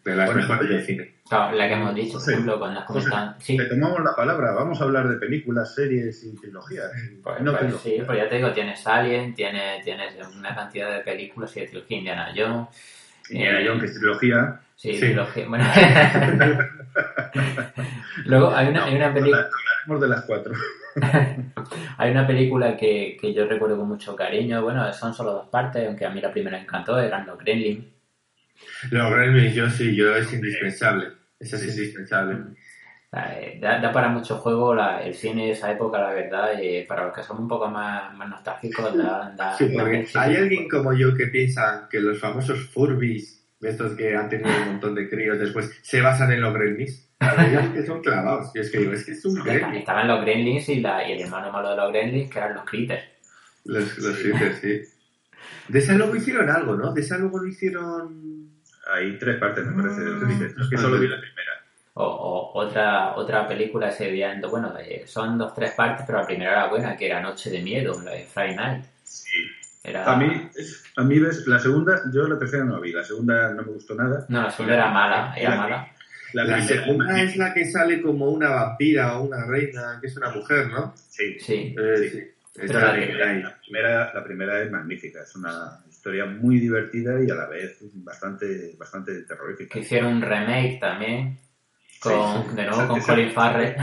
De las Bueno, mejores del cine. Claro, la que hemos dicho, por ejemplo, cuando has José, comentado. Sí, Te tomamos la palabra, vamos a hablar de películas, series y trilogías. Pues, no pues sí, pues ya te digo, tienes Alien, tienes, tienes una cantidad de películas y de trilogía Indiana Jones. Indiana eh, Jones, que es trilogía. Sí, Sí. trilogía. Bueno. Luego hay una, hay una película. Hablaremos de las cuatro. Hay una película que, que yo recuerdo con mucho cariño. Bueno, son solo dos partes, aunque a mí la primera encantó, eran los Gremlins. Los Gremlins, yo sí, yo es indispensable. Esa es indispensable. Eh, Da, da para mucho juego la- el cine de esa época, la verdad, y para los que somos un poco más, más nostálgicos, da, da- Sí, hay alguien como yo que piensa que los famosos Furbies, estos que han tenido un montón de críos después, se basan en los Gremlins. Alguien que son clavados. Y es que digo, es que es un Gremlin. Estaban los Gremlins y, la, y el hermano malo de los Gremlins, que eran los Critters. Los, los Critters, sí. De esa luego hicieron algo, ¿no? De esa luego lo hicieron... Hay tres partes, me parece. Es que solo vi la primera. O, o otra otra película se veía en, bueno, eh, son dos, tres partes, pero la primera era buena, que era Noche de Miedo, la de Friday Night. Era... A mí, a mí ves, la segunda, yo la tercera no la vi, la segunda no me gustó nada. No, la segunda era mala, era La- mala. La, La segunda es la que sale como una vampira o una reina, que es una mujer, ¿no? Sí, Sí. Eh, sí. Esa la primera. La primera, la primera es magnífica, es una historia muy divertida y a la vez bastante, bastante terrorífica. Que hicieron un remake también. Con, Sí, de nuevo esa- con esa- Colin Farrell.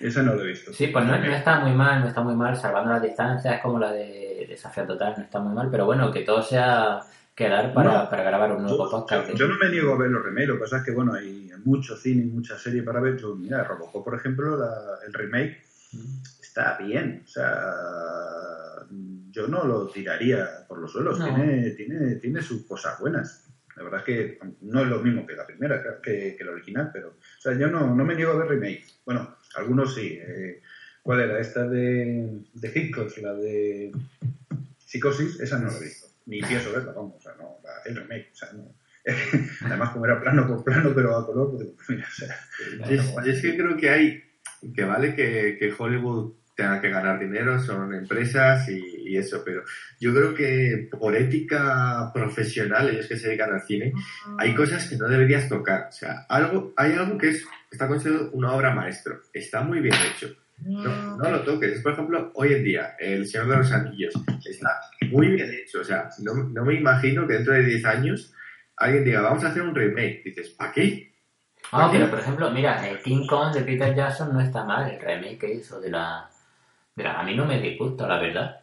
Esa no lo he visto. Sí, pues no, no está muy mal, no está muy mal, salvando las distancias, es como la de Desafío Total, no está muy mal, pero bueno, que todo sea quedar para, No. para grabar un nuevo Yo, podcast. yo- yo no me niego a ver los remakes, lo que pasa es que bueno, hay mucho cine y mucha serie para ver. Yo, mira, Robocop, por ejemplo, la- el remake está bien. O sea, yo no lo tiraría por los suelos. No. Tiene, tiene, tiene sus cosas buenas. La verdad es que no es lo mismo que la primera, que, que la original, pero o sea, yo no, no me niego a ver remakes. Bueno, algunos sí. eh, ¿Cuál era? Esta de, de Hitchcock, la de Psicosis, esa no la he visto. Ni pienso verla, vamos, o sea, no, la- el remake, o sea, no. Además, como era plano por plano, pero a color, pues mira, o sea, es- es que creo que hay, que vale que, que Hollywood tenga que ganar dinero, son empresas y, y eso, pero yo creo que por ética profesional, ellos que se dedican al cine, hay cosas que no deberías tocar. O sea, algo, hay algo que es, está considerado una obra maestro, está muy bien hecho. No, no lo toques. Por ejemplo, hoy en día, El Señor de los Anillos está muy bien hecho. O sea, no, no me imagino que dentro de 10 años alguien diga, vamos a hacer un remake. Dices, ¿para qué? Ah, pero por ejemplo, mira, el King Kong de Peter Jackson no está mal, el remake que hizo de la... De la a mí no me disgusta, la verdad.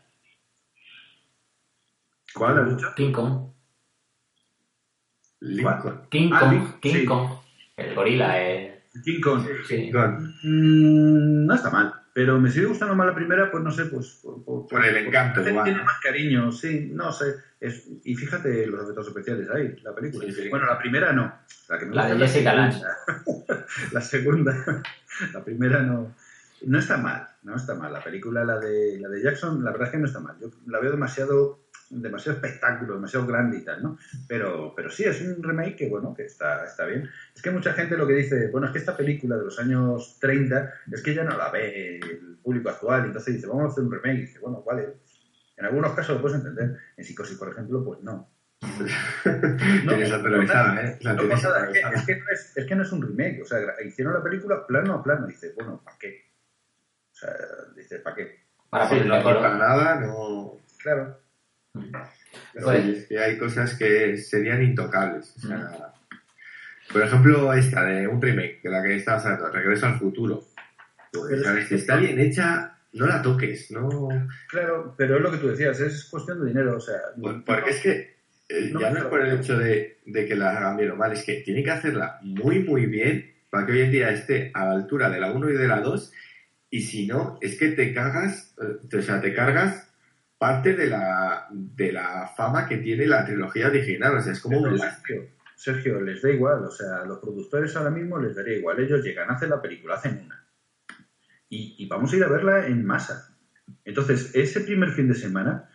¿Cuál has dicho? King Kong. Lincoln. King Ah, Kong, King sí. Kong. El gorila, el... King Kong. Sí. Mm, no está mal, pero me sigue gustando más la primera, pues no sé, pues por, por- Por el encanto, igual, tiene más cariño, sí, no sé. Es, y fíjate los efectos especiales ahí, la película. Sí, sí. Bueno, la primera no. La, que me La de es Jessica Lange. la segunda. La primera no. No está mal, no está mal. La película, la de, la de Jackson, la verdad es que no está mal. Yo la veo demasiado demasiado espectáculo, demasiado grande y tal, ¿no? Pero, pero sí, es un remake que, bueno, que está, está bien. Es que mucha gente lo que dice, bueno, es que esta película de los años 30 es que ya no la ve el público actual, entonces dice, vamos a hacer un remake, y dice, bueno, vale. En algunos casos lo puedes entender. En Psicosis, por ejemplo, pues no. Tienes la televisada, ¿eh? La No tienes pasa es, que, televisada. es que no es, es que no es un remake, o sea, hicieron la película plano a plano, y dice, bueno, ¿para qué? O sea, dice, ¿para qué? Para Sí, no aporta nada, no... Claro. Pero Pues- oye, es que hay cosas que serían intocables. O sea, por ejemplo, esta de un remake, de la que estabas hablando, Regreso al futuro. Pues, ¿sabes? Si está bien hecha, no la toques, no... Claro, pero es lo que tú decías, es cuestión de dinero, o sea... Por- Porque es que eh, No, ya no es por el hecho de, de que la hagan bien o mal, es que tienen que hacerla muy, muy bien para que hoy en día esté a la altura de la 1 y de la 2. Y si no, es que te cagas, eh, o sea, te cargas parte de la, de la fama que tiene la trilogía original. O sea, es como un Pero. Sergio, Sergio, les da igual, o sea, a los productores ahora mismo les daría igual. Ellos llegan, hacen la película, hacen una. Y, y vamos a ir a verla en masa. Entonces, ese primer fin de semana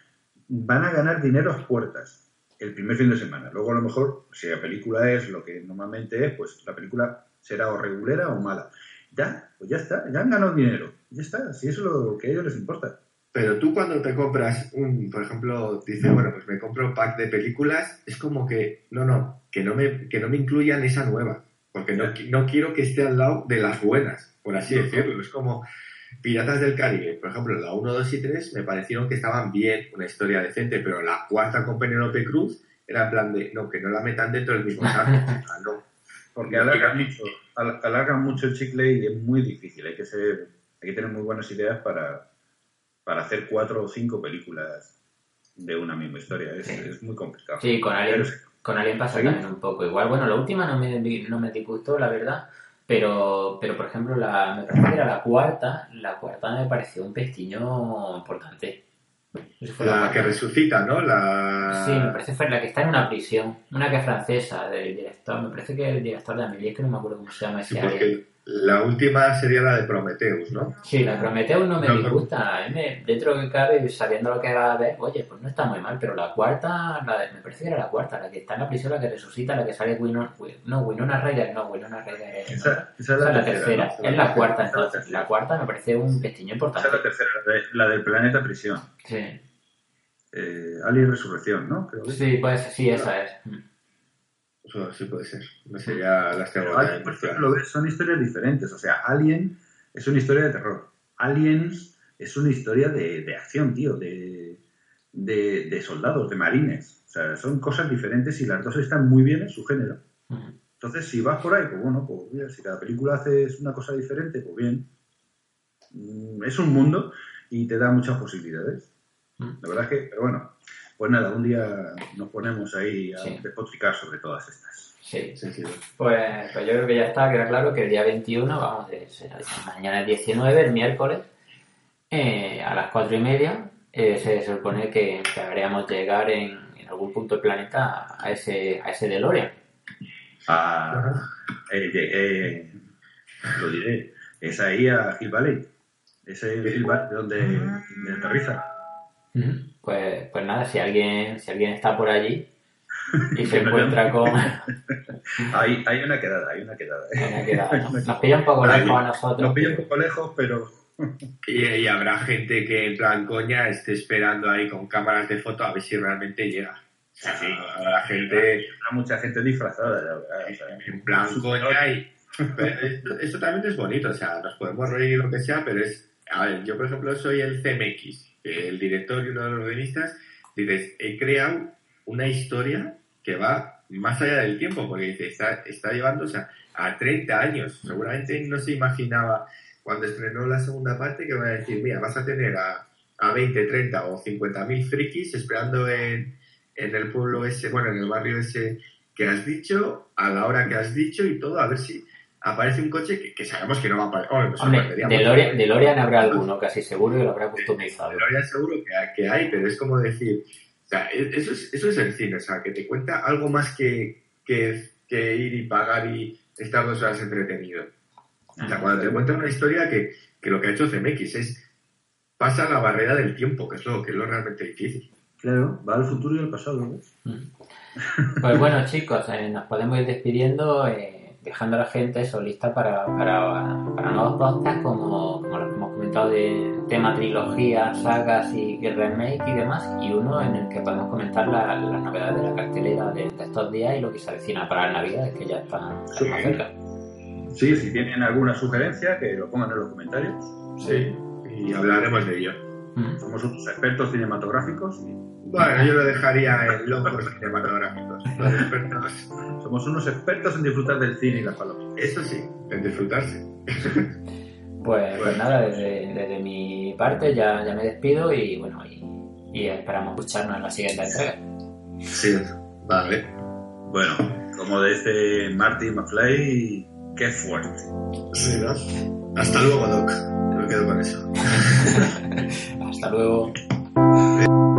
van a ganar dinero a puertas. El primer fin de semana. Luego, a lo mejor, si la película es lo que normalmente es, pues la película será o regulera o mala. Ya, pues ya está, ya han ganado dinero. Ya está, si eso es lo que a ellos les importa. Pero tú cuando te compras un, por ejemplo, dices, bueno, pues me compro un pack de películas, es como que, no, no, que no me, que no me incluyan esa nueva, porque no, no quiero que esté al lado de las buenas, por así decirlo. Es como Piratas del Caribe, por ejemplo, la 1, 2 y 3 me parecieron que estaban bien, una historia decente, pero la cuarta con Penélope Cruz era en plan de, no, que no la metan dentro del mismo saco. Ah, no. Porque No alargan mucho, al- alargan mucho el chicle y es muy difícil. Hay que ser, hay que tener muy buenas ideas para, para hacer cuatro o cinco películas de una misma historia. Es, Sí. es muy complicado. Sí, con Alien, Pero- con Alien pasa ¿Sí? también un poco igual. Bueno, la última no me, no me disgustó, la verdad. Pero, pero por ejemplo, la, me parece que era la cuarta. La cuarta me pareció un pestiño importante. Fue La que resucita, ¿no? La... Sí, me parece que fue la que está en una prisión. Una que es francesa, del director. Me parece que el director de Amelie, es que no me acuerdo cómo se llama Sí, ese porque la última sería la de Prometheus, ¿no? Sí, la Prometheus no me No, disgusta. Me- dentro de cabe, sabiendo lo que va a ver, oye, pues no está muy mal. Pero la cuarta, la de- me parece que era la cuarta, la que está en la prisión, la que resucita, la que sale Winona, no, Winona Ryder, no, Winona Ryder es, Esa, esa es esa la, es la tercera. Es la cuarta Esa la entonces. La cuarta me parece un pestiño Esa importante. es la tercera, la, de- la del planeta prisión. Sí, Eh, Alien Resurrección, ¿no? Creo que sí, pues sí, esa es. Eso sí puede ser. No sería las Alien, por ejemplo, son historias diferentes. O sea, Alien es una historia de terror. Aliens es una historia de, de acción, tío, de, de, de soldados, de marines. O sea, son cosas diferentes y las dos están muy bien en su género. Entonces, si vas por ahí, pues bueno, pues mira, si cada película haces una cosa diferente, pues bien. Mm, Es un mundo y te da muchas posibilidades. La verdad es que, pero bueno, pues nada, un día nos ponemos ahí a Sí. despotricar sobre todas estas. Sí. Pues, pues yo creo que ya está, queda claro que el día 21, vamos, de ser- mañana es 19, el miércoles, eh, a las 4 y media, eh, se supone que, que haríamos llegar en, en algún punto del planeta a ese, a ese DeLorean. Ah, eh, eh, lo diré, es ahí a Hill Valley. Ese es Hill Valley donde, donde aterriza. Pues, pues nada, si alguien, si alguien está por allí y se encuentra con... Hay, hay una quedada, hay una quedada. Una quedada, ¿no? Nos pilla un poco lejos a nosotros. Nos pilla un poco lejos, pero... Y, y habrá gente que en plan coña esté esperando ahí con cámaras de foto a ver si realmente llega. O sea, habrá gente Habrá mucha gente disfrazada, la verdad. o sea, en plan coña y... Pero esto, también es bonito, o sea, nos podemos reír lo que sea, pero es... A ver, yo por ejemplo soy el CMX, el director y uno de los guionistas, dices, he creado una historia que va más allá del tiempo, porque dice, está, está llevando, o sea, a 30 años. Seguramente no se imaginaba cuando estrenó la segunda parte que va a decir, mira, vas a tener a, a 20, 30 o 50 mil frikis esperando en, en el pueblo ese, bueno, en el barrio ese que has dicho, a la hora que has dicho y todo, a ver si aparece un coche que, que sabemos que no va a aparecer. Hombre, pues Hombre, sorprenderíamos. DeLorean, DeLorean habrá alguno, casi seguro, y lo habrá customizado. DeLorean seguro que, hay- que hay, pero es como decir, o sea, e- eso es, eso es el cine, o sea, que te cuenta algo más que, que, que ir y pagar y estar dos horas entretenido. O sea, cuando te cuenta una historia que, que lo que ha hecho CMX es pasa la barrera del tiempo, que es lo, que es lo realmente difícil. Claro, va al futuro y al pasado. ¿no? Pues bueno, chicos, eh, nos podemos ir despidiendo, eh, dejando a la gente eso lista para, para, para nuevos podcasts como, como los que hemos comentado de tema trilogía, sagas y, y remake y demás, y uno en el que podemos comentar la- las novedades de la cartelera de, de estos días y lo que se avecina para las navidades, que ya están, están más cerca. Sí, si tienen alguna sugerencia, que lo pongan en los comentarios. Sí, y hablaremos de ello. Somos unos expertos cinematográficos. y Bueno, yo lo dejaría en locos cinematográficos. Los expertos. Somos unos expertos en disfrutar del cine y las palomas. Eso sí, en disfrutarse. Pues, pues nada, desde, desde mi parte ya, ya me despido y bueno, y, y esperamos escucharnos en la siguiente entrega. Sí, vale. Bueno, como dice Marty McFly, qué fuerte. Sí, ¿no? Hasta luego, Doc. Yo me quedo con eso. Hasta luego.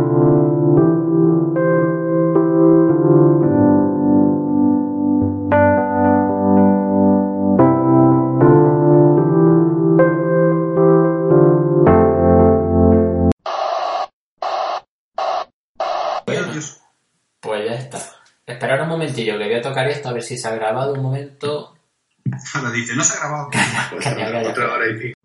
momentillo que voy a tocar esto a ver si se ha grabado un momento. Ahora dice, no se ha grabado. Calla, calla. Otra hora y pico.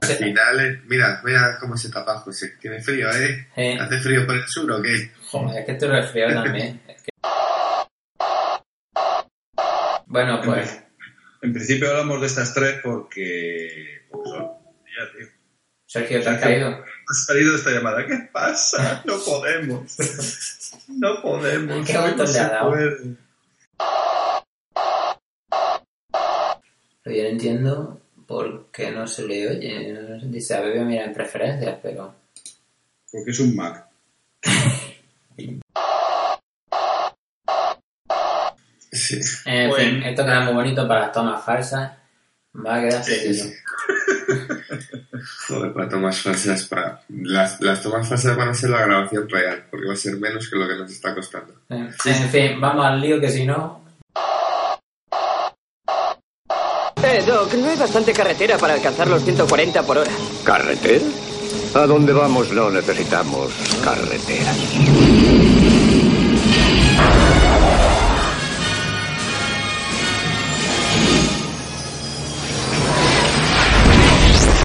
Al final, mira, mira cómo se tapa José. Tiene frío, ¿eh? Eh. ¿Hace frío por el sur o qué? Joder, es que estoy resfriado también. Es que- Bueno, pues En principio hablamos de estas tres porque... porque son- ya, tío. Sergio, ¿te has caído? Ha salido esta llamada. ¿Qué pasa? No podemos. No podemos. ¿Qué no le se ha dado? puede. Pero yo no entiendo por qué no se le oye. Dice, a ver, voy a mirar en preferencias, pero... Porque es un Mac. Sí. En Bueno. fin, esto queda muy bonito para las tomas falsas. Va a quedar seguido. Joder, para tomas falsas, para... Las, las tomas falsas van a ser la grabación real, porque va a ser menos que lo que nos está costando. En fin, vamos al lío que si no... Eh, Doc, no hay bastante carretera para alcanzar los 140 por hora. ¿Carretera? A donde vamos no necesitamos carreteras.